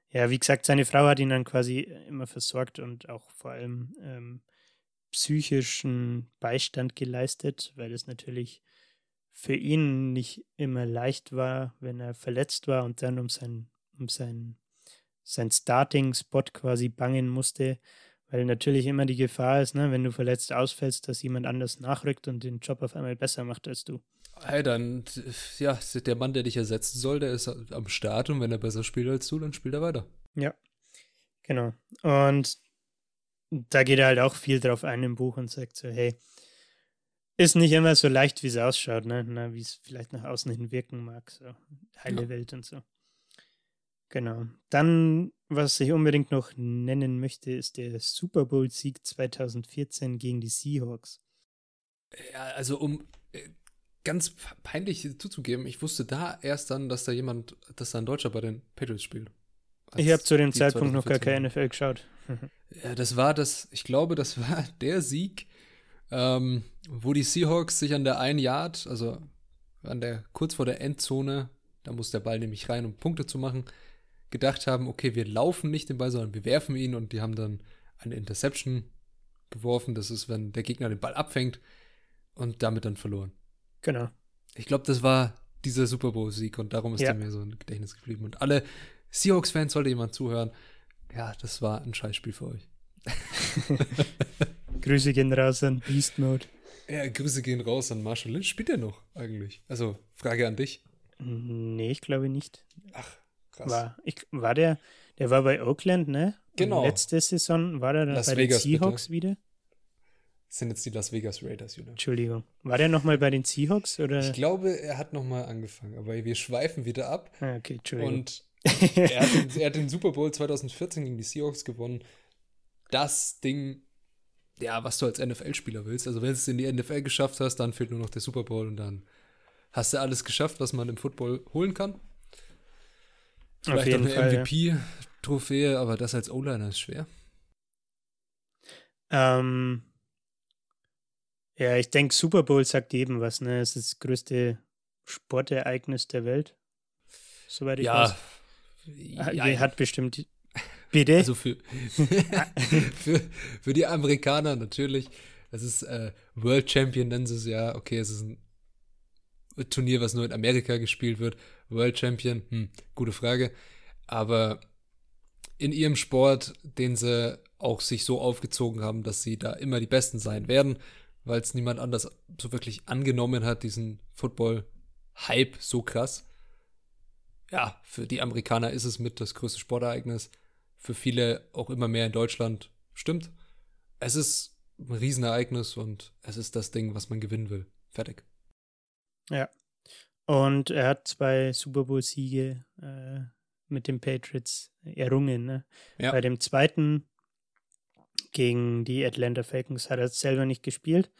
ja, wie gesagt, seine Frau hat ihn dann quasi immer versorgt und auch vor allem ähm, psychischen Beistand geleistet, weil es natürlich für ihn nicht immer leicht war, wenn er verletzt war und dann um sein, um sein, sein Starting-Spot quasi bangen musste, weil natürlich immer die Gefahr ist, ne, wenn du verletzt ausfällst, dass jemand anders nachrückt und den Job auf einmal besser macht als du. Hey, dann, ja, der Mann, der dich ersetzen soll, der ist am Start und wenn er besser spielt als du, dann spielt er weiter. Ja, genau. Und da geht er halt auch viel drauf ein im Buch und sagt so, hey, ist nicht immer so leicht, wie es ausschaut, ne? Wie es vielleicht nach außen hin wirken mag, so heile Ja. Welt und so. Genau. Dann, was ich unbedingt noch nennen möchte, ist der Super Bowl-Sieg 2014 gegen die Seahawks. Ja, also um äh, ganz peinlich zuzugeben, ich wusste da erst dann, dass da jemand, dass da ein Deutscher bei den Patriots spielt. Ich habe zu dem Zeitpunkt noch gar 2014 keine NFL geschaut. [laughs] Ja, das war das, ich glaube, das [laughs] war der Sieg, ähm, wo die Seahawks sich an der einen Yard, also an der, kurz vor der Endzone, da muss der Ball nämlich rein, um Punkte zu machen, gedacht haben, okay, wir laufen nicht den Ball, sondern wir werfen ihn und die haben dann eine Interception geworfen. Das ist, wenn der Gegner den Ball abfängt und damit dann verloren. Genau. Ich glaube, das war dieser Super Bowl-Sieg und darum ist Ja. der mir so im Gedächtnis geblieben. Und alle Seahawks-Fans sollte jemand zuhören. Ja, das war ein Scheißspiel für euch. [laughs] Grüße gehen raus an Beast Mode. Ja, Grüße gehen raus an Marshall Lynch. Spielt er noch eigentlich? Also, Frage an dich. Nee, ich glaube nicht. Ach, krass. War, ich, war der, der war bei Oakland, ne? Genau. Letzte Saison war der dann Las bei Vegas, den Seahawks wieder? Das sind jetzt die Las Vegas Raiders, Julian. Entschuldigung. War der nochmal bei den Seahawks oder? Ich glaube, er hat noch mal angefangen, aber wir schweifen wieder ab. ah, okay, Entschuldigung. Und er hat, den, er hat den Super Bowl 2014 gegen die Seahawks gewonnen. Das Ding, ja, was du als NFL-Spieler willst. Also, wenn du es in die NFL geschafft hast, dann fehlt nur noch der Super Bowl und dann hast du alles geschafft, was man im Football holen kann. Vielleicht jeden auch eine Fall, ja. MVP-Trophäe, aber das als O-Liner ist schwer. ähm, ja, ich denke, Super Bowl sagt jedem was, ne? Es ist das größte Sportereignis der Welt. Soweit ich weiß. Ah, ja, hat bestimmt. Bitte? Also für, [laughs] für, für die Amerikaner natürlich. Das ist äh, World Champion, nennen sie es ja. Okay, es ist ein Turnier, was nur in Amerika gespielt wird. World Champion, hm, gute Frage. Aber in ihrem Sport, den sie auch sich so aufgezogen haben, dass sie da immer die Besten sein werden, weil es niemand anders so wirklich angenommen hat, diesen Football-Hype so krass. Ja, für die Amerikaner ist es mit das größte Sportereignis. Für viele auch immer mehr in Deutschland. Stimmt. Es ist ein Riesenereignis und es ist das Ding, was man gewinnen will. Fertig. Ja. Und er hat zwei Super Bowl-Siege äh, mit den Patriots errungen. Ne? Ja. Bei dem zweiten gegen die Atlanta Falcons hat er selber nicht gespielt,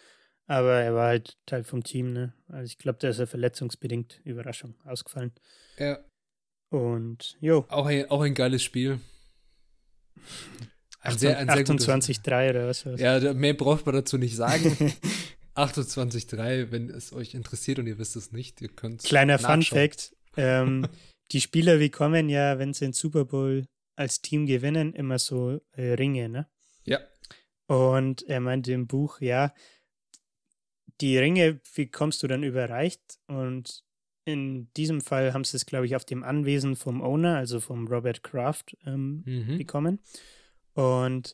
aber er war halt Teil vom Team. Ne? Also ich glaube, da ist er verletzungsbedingt, Überraschung, ausgefallen. Ja. Und jo. Auch ein, auch ein geiles Spiel. Ein sehr, ein 28-3 oder was? was? Ja, mehr braucht man dazu nicht sagen. [laughs] 28-3, wenn es euch interessiert und ihr wisst es nicht, ihr könnt Kleiner Fun Fact: ähm, [laughs] Die Spieler, wie kommen ja, wenn sie den Super Bowl als Team gewinnen, immer so äh, Ringe, ne? Ja. Und er meinte im Buch, ja, die Ringe, wie kommst du dann überreicht? Und in diesem Fall haben sie es, glaube ich, auf dem Anwesen vom Owner, also vom Robert Kraft, ähm, Mhm. bekommen. Und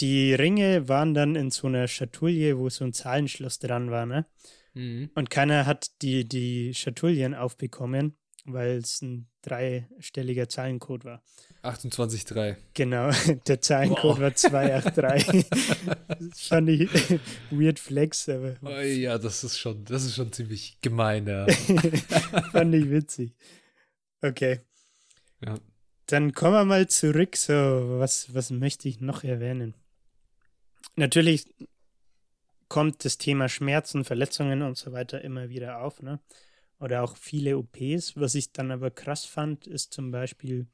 die Ringe waren dann in so einer Schatulle, wo so ein Zahlenschloss dran war, ne? Mhm. Und keiner hat die, die Schatullen aufbekommen, weil es ein dreistelliger Zahlencode war. 28-3. Genau, [laughs] der Zahlencode Wow. war 283. [laughs] das fand ich [laughs] weird flex, aber Oh, ja, das ist schon, das ist schon ziemlich gemein, ja. fand ich witzig. Okay. Ja. Dann kommen wir mal zurück. So, was, was möchte ich noch erwähnen? Natürlich kommt das Thema Schmerzen, Verletzungen und so weiter immer wieder auf, ne? Oder auch viele OPs. Was ich dann aber krass fand, ist zum Beispiel,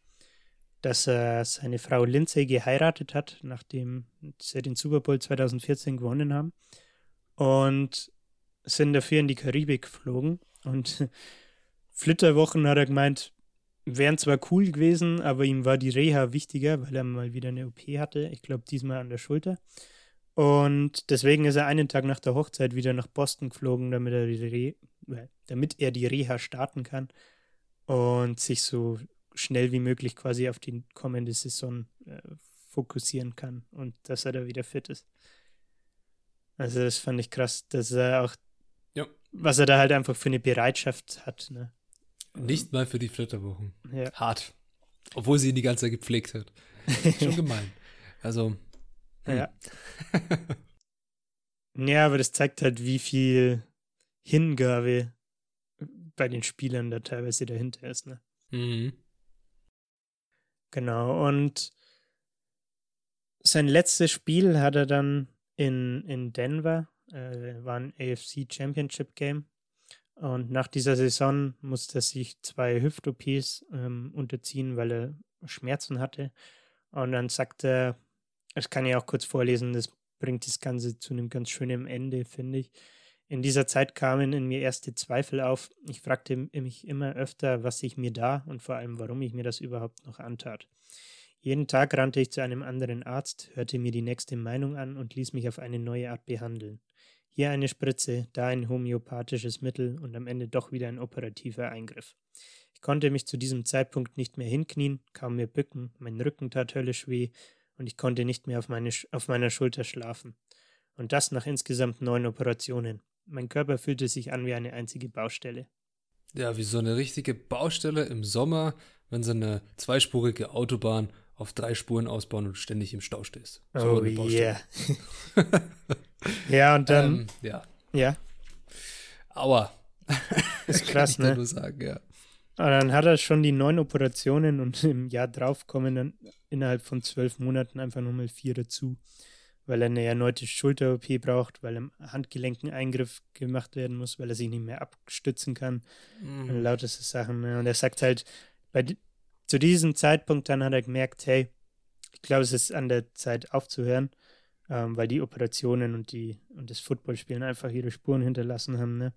dass er seine Frau Lindsay geheiratet hat, nachdem sie den Super Bowl 2014 gewonnen haben. Und sind dafür in die Karibik geflogen. Und [laughs] Flitterwochen hat er gemeint, wären zwar cool gewesen, aber ihm war die Reha wichtiger, weil er mal wieder eine OP hatte. Ich glaube, diesmal an der Schulter. Und deswegen ist er einen Tag nach der Hochzeit wieder nach Boston geflogen, damit er die, Re äh, damit er die Reha starten kann und sich so schnell wie möglich quasi auf die kommende Saison äh, fokussieren kann und dass er da wieder fit ist. Also das fand ich krass, dass er auch, Ja. was er da halt einfach für eine Bereitschaft hat. Ne? Nicht mal für die Flitterwochen. Ja. Hart. Obwohl sie ihn die ganze Zeit gepflegt hat. [laughs] Schon gemein. Also. hm. Ja. ja, aber das zeigt halt, wie viel Hingabe bei den Spielern da teilweise dahinter ist. Ne? Mhm. Genau. Und sein letztes Spiel hat er dann in, in Denver, äh, war ein AFC Championship Game. Und nach dieser Saison musste er sich zwei Hüft-OPs ähm, unterziehen, weil er Schmerzen hatte. Und dann sagt er, das kann ich auch kurz vorlesen, das bringt das Ganze zu einem ganz schönen Ende, finde ich. In dieser Zeit kamen in mir erste Zweifel auf. Ich fragte mich immer öfter, was ich mir da und vor allem, warum ich mir das überhaupt noch antat. Jeden Tag rannte ich zu einem anderen Arzt, hörte mir die nächste Meinung an und ließ mich auf eine neue Art behandeln. Hier eine Spritze, da ein homöopathisches Mittel und am Ende doch wieder ein operativer Eingriff. Ich konnte mich zu diesem Zeitpunkt nicht mehr hinknien, kaum mehr bücken, mein Rücken tat höllisch weh und ich konnte nicht mehr auf, meine, auf meiner Schulter schlafen. Und das nach insgesamt neun Operationen. Mein Körper fühlte sich an wie eine einzige Baustelle. Ja, wie so eine richtige Baustelle im Sommer, wenn sie eine zweispurige Autobahn auf drei Spuren ausbauen und ständig im Stau stehst. So oh eine Baustelle. yeah. [laughs] ja, und dann, ähm, ja. ja, Aua. [laughs] ist [laughs] krass, ne? nur sagen, ja. Aber dann hat er schon die neun Operationen und im Jahr drauf kommen dann innerhalb von zwölf Monaten einfach nochmal vier dazu, weil er eine erneute Schulter-OP braucht, weil im Handgelenk ein Eingriff gemacht werden muss, weil er sich nicht mehr abstützen kann Mhm. lauter so Sachen. Ne? Und er sagt halt, bei, zu diesem Zeitpunkt dann hat er gemerkt, hey, ich glaube, es ist an der Zeit aufzuhören, ähm, weil die Operationen und die und das Footballspielen einfach ihre Spuren hinterlassen haben. Ne?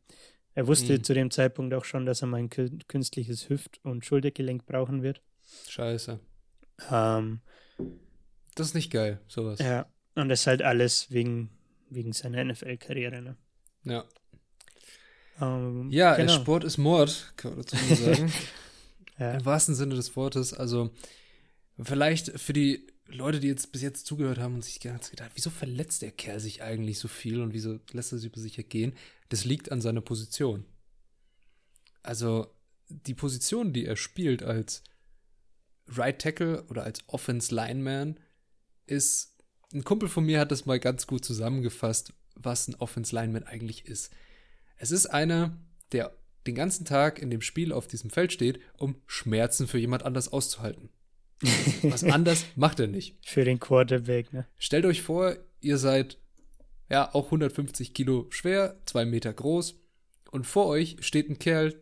Er wusste Mhm. zu dem Zeitpunkt auch schon, dass er mal ein kü- künstliches Hüft- und Schultergelenk brauchen wird. Scheiße. Ähm, Das ist nicht geil, sowas. ja, und das halt alles wegen, wegen seiner NFL-Karriere. Ne? Ja, Ähm, ja genau. Sport ist Mord, kann man dazu sagen. [laughs] Ja. Im wahrsten Sinne des Wortes. Also, vielleicht für die Leute, die jetzt bis jetzt zugehört haben und sich ganz gedacht, wieso verletzt der Kerl sich eigentlich so viel und wieso lässt er sich über sich ergehen? Das liegt an seiner Position. Also, die Position, die er spielt als Right Tackle oder als Offense Lineman, ist. Ein Kumpel von mir hat das mal ganz gut zusammengefasst, was ein Offense Lineman eigentlich ist. Es ist einer, der den ganzen Tag in dem Spiel auf diesem Feld steht, um Schmerzen für jemand anders auszuhalten. Was anders macht er nicht. Für den Quarterback, ne? Stellt euch vor, ihr seid ja auch 150 Kilo schwer, zwei Meter groß und vor euch steht ein Kerl,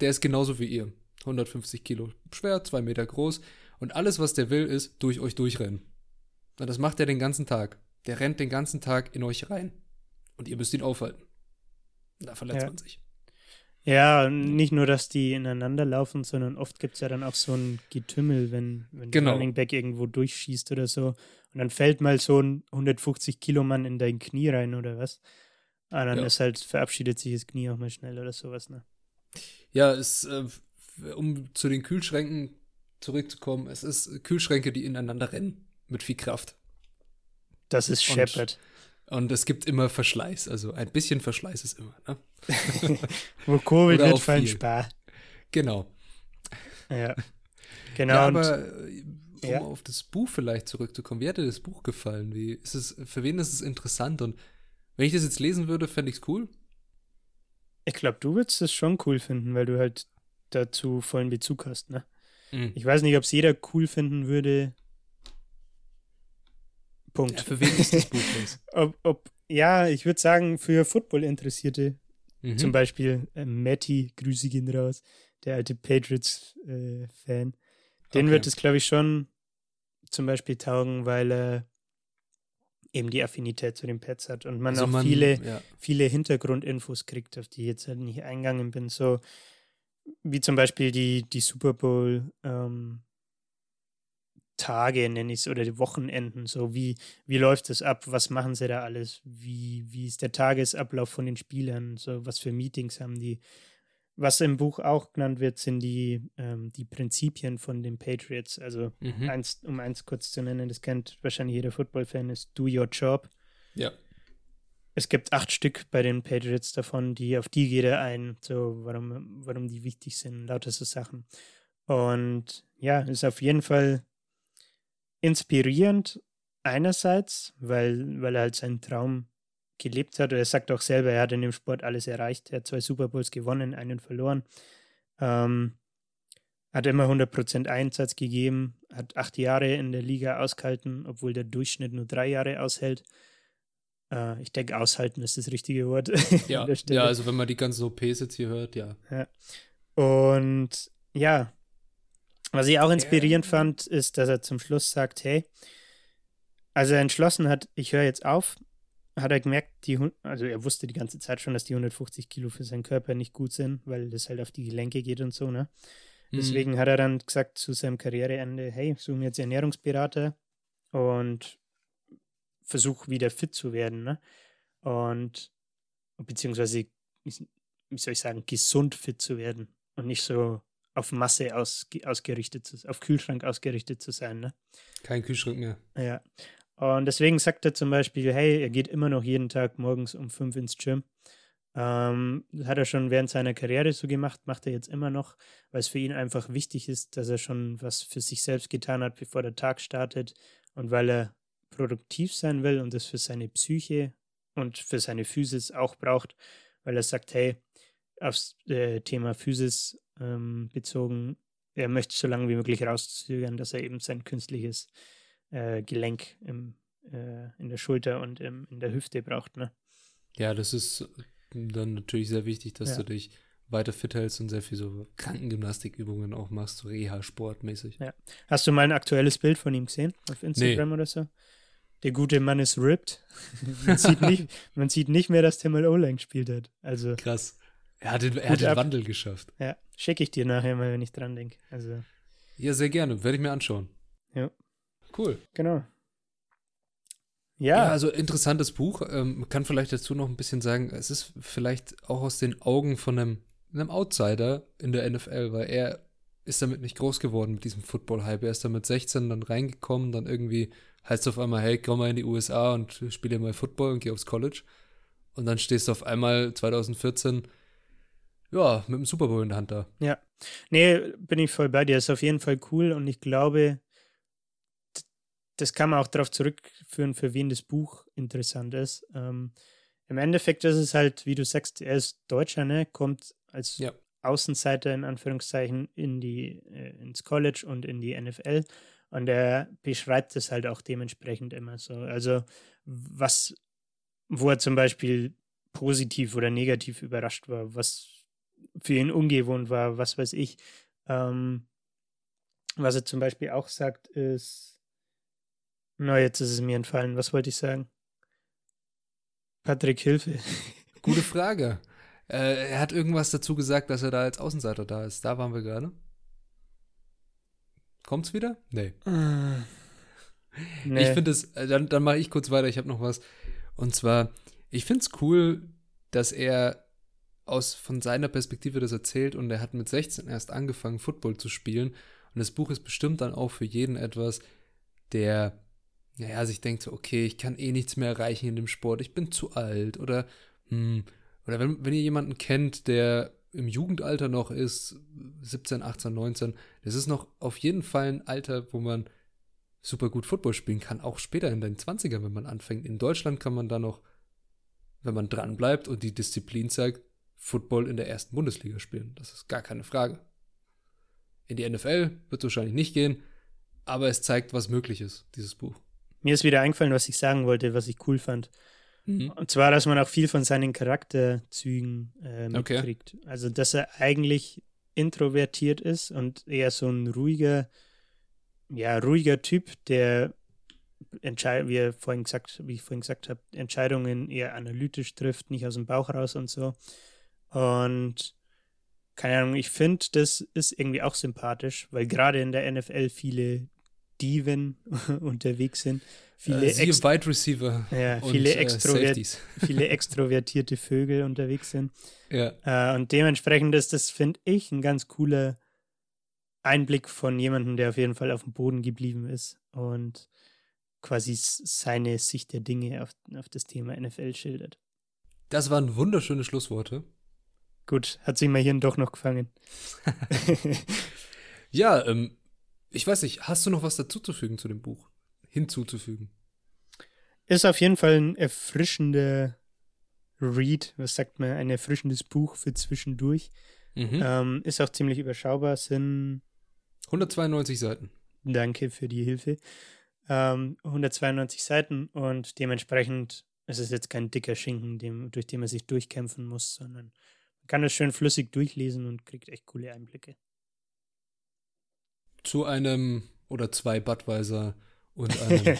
der ist genauso wie ihr. 150 Kilo schwer, zwei Meter groß und alles, was der will, ist durch euch durchrennen. Und das macht er den ganzen Tag. Der rennt den ganzen Tag in euch rein. Und ihr müsst ihn aufhalten. Da verletzt Ja. man sich. Ja, nicht nur, dass die ineinander laufen, sondern oft gibt es ja dann auch so ein Getümmel, wenn, wenn Genau. der Running Back irgendwo durchschießt oder so. Und dann fällt mal so ein 150 Kilo Mann in dein Knie rein oder was. Ah, dann Ja. ist halt, verabschiedet sich das Knie auch mal schnell oder sowas, ne? Ja, es, äh, um zu den Kühlschränken zurückzukommen, es ist Kühlschränke, die ineinander rennen. Mit viel Kraft. Das ist Shepard. Und es gibt immer Verschleiß. Also ein bisschen Verschleiß ist immer, ne? [laughs] Wo Covid wird, fallen. Spar. Genau. Ja. Genau. ja, aber äh, um Ja. auf das Buch vielleicht zurückzukommen, wie hat dir das Buch gefallen? Wie ist es, für wen ist es interessant? Und wenn ich das jetzt lesen würde, fände ich es cool. ich glaube, du würdest es schon cool finden, weil du halt dazu vollen Bezug hast, ne? Ich weiß nicht, ob es jeder cool finden würde. Punkt. Ja, für wen ist das Buch [laughs] ob, ob, ja, ich würde sagen, für Football-Interessierte, Mhm. zum Beispiel äh, Matty, Grüße gehen raus, der alte Patriots-Fan, den Okay. wird es, glaube ich, schon zum Beispiel taugen, weil er eben die Affinität zu den Pets hat und man Also auch man- viele, ja. viele Hintergrundinfos kriegt, auf die ich jetzt halt nicht eingegangen bin. So wie zum Beispiel die, die Super Bowl ähm, Tage, nenne ich es, oder die Wochenenden. So wie, wie läuft es ab? Was machen sie da alles? Wie, wie ist der Tagesablauf von den Spielern? So was für Meetings haben die? Was im Buch auch genannt wird, sind die, ähm, die Prinzipien von den Patriots. Also Mhm. eins, um eins kurz zu nennen, das kennt wahrscheinlich jeder Football-Fan, ist Do Your Job. ja. Es gibt acht Stück bei den Patriots davon, die auf die geht er ein, so warum, warum die wichtig sind, lauter so Sachen. Und ja, ist auf jeden Fall inspirierend einerseits, weil, weil er halt seinen Traum gelebt hat. Er sagt auch selber, er hat in dem Sport alles erreicht. Er hat zwei Super Bowls gewonnen, einen verloren. Ähm, hat immer 100% Einsatz gegeben, hat acht Jahre in der Liga ausgehalten, obwohl der Durchschnitt nur drei Jahre aushält. Äh, ich denke, aushalten ist das richtige Wort. [laughs] Ja, ja, also wenn man die ganzen OPs jetzt hier hört, ja. Und ja, was ich auch inspirierend fand, ist, dass er zum Schluss sagt, hey, als er entschlossen hat, ich höre jetzt auf, hat er gemerkt, die, also er wusste die ganze Zeit schon, dass die 150 Kilo für seinen Körper nicht gut sind, weil das halt auf die Gelenke geht und so, ne? Mhm. Deswegen hat er dann gesagt zu seinem Karriereende, hey, suche mir jetzt Ernährungsberater und versuche wieder fit zu werden, ne? Und beziehungsweise, wie soll ich sagen, gesund fit zu werden und nicht so auf Masse aus, ausgerichtet zu auf Kühlschrank ausgerichtet zu sein, ne? Kein Kühlschrank mehr. Ja. Und deswegen sagt er zum Beispiel, hey, er geht immer noch jeden Tag morgens um fünf ins Gym. Ähm, hat er schon während seiner Karriere so gemacht, macht er jetzt immer noch, weil es für ihn einfach wichtig ist, dass er schon was für sich selbst getan hat, bevor der Tag startet und weil er produktiv sein will und das für seine Psyche und für seine Physis auch braucht, weil er sagt, hey, aufs äh, Thema Physis ähm, bezogen, er möchte so lange wie möglich rauszögern, dass er eben sein künstliches äh, Gelenk im, äh, in der Schulter und im, in der Hüfte braucht. Ne? Ja, das ist dann natürlich sehr wichtig, dass Ja. du dich weiter fit hältst und sehr viel so Krankengymnastikübungen auch machst, so Reha-Sportmäßig. Ja. Hast du mal ein aktuelles Bild von ihm gesehen auf Instagram oder so? Der gute Mann ist ripped. [laughs] man, sieht [laughs] nicht, man sieht nicht mehr, dass Tim O-Line gespielt hat. Also, Krass. Er hat den, er hat den. Wandel geschafft. ja, schicke ich dir nachher mal, wenn ich dran denke. Also, Ja, sehr gerne. Werde ich mir anschauen. Ja. Cool. genau. Ja, Ja, also interessantes Buch. Ähm, man kann vielleicht dazu noch ein bisschen sagen, es ist vielleicht auch aus den Augen von einem, einem Outsider in der NFL, weil er ist damit nicht groß geworden mit diesem Football-Hype. Er ist da mit 16 dann reingekommen, dann irgendwie heißt es auf einmal, hey, komm mal in die USA und spiele mal Football und geh aufs College. Und dann stehst du auf einmal 2014, ja, mit dem Super Bowl in der Hand da. Ja. Nee, bin ich voll bei dir. Ist auf jeden Fall cool und ich glaube, das kann man auch darauf zurückführen, für wen das Buch interessant ist. Ähm, Im Endeffekt ist es halt, wie du sagst, er ist Deutscher, ne? Kommt als Ja. Außenseiter in Anführungszeichen in die, äh, ins College und in die NFL. Und er beschreibt es halt auch dementsprechend immer so. Also, was, wo er zum Beispiel positiv oder negativ überrascht war, was für ihn ungewohnt war, was weiß ich. Ähm, was er zum Beispiel auch sagt, ist, na, jetzt ist es mir entfallen. Was wollte ich sagen? Patrick, Hilfe. [laughs] Gute Frage. äh, er hat irgendwas dazu gesagt, dass er da als Außenseiter da ist. Da waren wir gerade. Kommt's wieder? Nee. Nee. Ich finde es, äh, dann, dann mache ich kurz weiter, ich habe noch was. Und zwar, ich finde es cool, dass er aus von seiner Perspektive das erzählt und er hat mit 16 erst angefangen, Football zu spielen. Und das Buch ist bestimmt dann auch für jeden etwas, der, naja, sich denkt so, okay, ich kann eh nichts mehr erreichen in dem Sport, ich bin zu alt oder, hm, oder wenn, wenn ihr jemanden kennt, der im Jugendalter noch ist, 17, 18, 19, das ist noch auf jeden Fall ein Alter, wo man super gut Football spielen kann, auch später in den 20ern, wenn man anfängt. In Deutschland kann man da noch, wenn man dran bleibt und die Disziplin zeigt, Football in der ersten Bundesliga spielen. Das ist gar keine Frage. In die NFL wird es wahrscheinlich nicht gehen, aber es zeigt, was möglich ist, dieses Buch. Mir ist wieder eingefallen, was ich sagen wollte, was ich cool fand. Mhm. Und zwar, dass man auch viel von seinen Charakterzügen äh, Okay. mitkriegt. Also, dass er eigentlich introvertiert ist und eher so ein ruhiger, ja, ruhiger Typ, der Entschei wie, er vorhin gesagt, wie ich vorhin gesagt habe, Entscheidungen eher analytisch trifft, nicht aus dem Bauch raus und so. Und keine Ahnung, ich finde, das ist irgendwie auch sympathisch, weil gerade in der NFL viele Diven [laughs] unterwegs sind. Viele, Äh, Wide Receiver ja, und viele, äh, extrovert Safeties. [laughs] viele extrovertierte Vögel unterwegs sind. Ja, Äh, und dementsprechend ist das, finde ich, ein ganz cooler Einblick von jemandem, der auf jeden Fall auf dem Boden geblieben ist und quasi seine Sicht der Dinge auf, auf das Thema NFL schildert. das waren wunderschöne Schlussworte. Gut, hat sich mein Hirn doch noch gefangen. [laughs] Ja, ähm, ich weiß nicht, hast du noch was dazuzufügen zu dem Buch? Hinzuzufügen? ist auf jeden Fall ein erfrischender Read, was sagt man, ein erfrischendes Buch für zwischendurch. Mhm. Ähm, ist auch ziemlich überschaubar, sind 192 Seiten. Danke für die Hilfe. Ähm, 192 Seiten und dementsprechend ist es jetzt kein dicker Schinken, dem, durch den man sich durchkämpfen muss, sondern man kann es schön flüssig durchlesen und kriegt echt coole Einblicke. Zu einem oder zwei Budweiser und [laughs] einem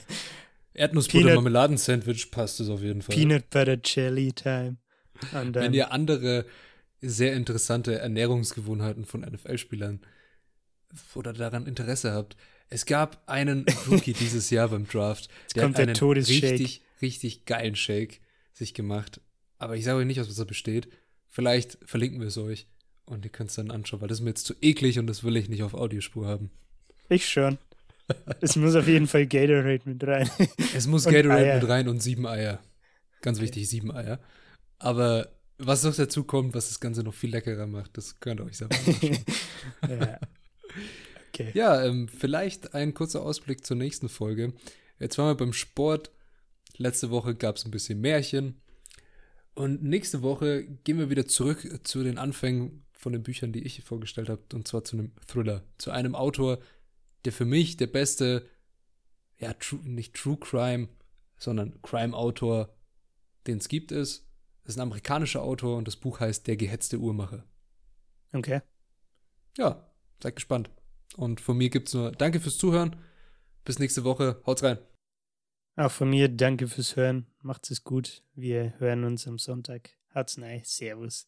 Erdnussbutter-Marmeladen-Sandwich passt es auf jeden Fall. Peanut Butter Jelly Time. Und, Wenn ihr andere sehr interessante Ernährungsgewohnheiten von NFL-Spielern oder daran Interesse habt, es gab einen Rookie [laughs] dieses Jahr beim Draft, der kommt hat der einen Todesshake. richtig, richtig geilen Shake sich gemacht. Aber ich sage euch nicht, aus was er besteht. Vielleicht verlinken wir es euch und ihr könnt es dann anschauen, weil das ist mir jetzt zu eklig und das will ich nicht auf Audiospur haben. ich schon. es muss auf jeden Fall Gatorade mit rein. Es muss Und Gatorade Eier. mit rein und sieben Eier. Ganz wichtig, sieben Eier. Aber was noch dazu kommt, was das Ganze noch viel leckerer macht, das könnt ihr euch selber [laughs] ja. Okay. Ja, ähm, vielleicht ein kurzer Ausblick zur nächsten Folge. Jetzt waren wir beim Sport. Letzte Woche gab es ein bisschen Märchen. Und nächste Woche gehen wir wieder zurück zu den Anfängen von den Büchern, die ich vorgestellt habe. Und zwar zu einem Thriller. Zu einem Autor, der für mich der beste, ja, true, nicht True Crime, sondern Crime-Autor, den es gibt, ist. Das ist ein amerikanischer Autor und das Buch heißt Der gehetzte Uhrmacher. Okay. Ja, seid gespannt. Und von mir gibt's nur Danke fürs Zuhören. Bis nächste Woche. Haut's rein. Auch von mir danke fürs Hören. Macht's es gut. Wir hören uns am Sonntag. Hat's nein. Servus.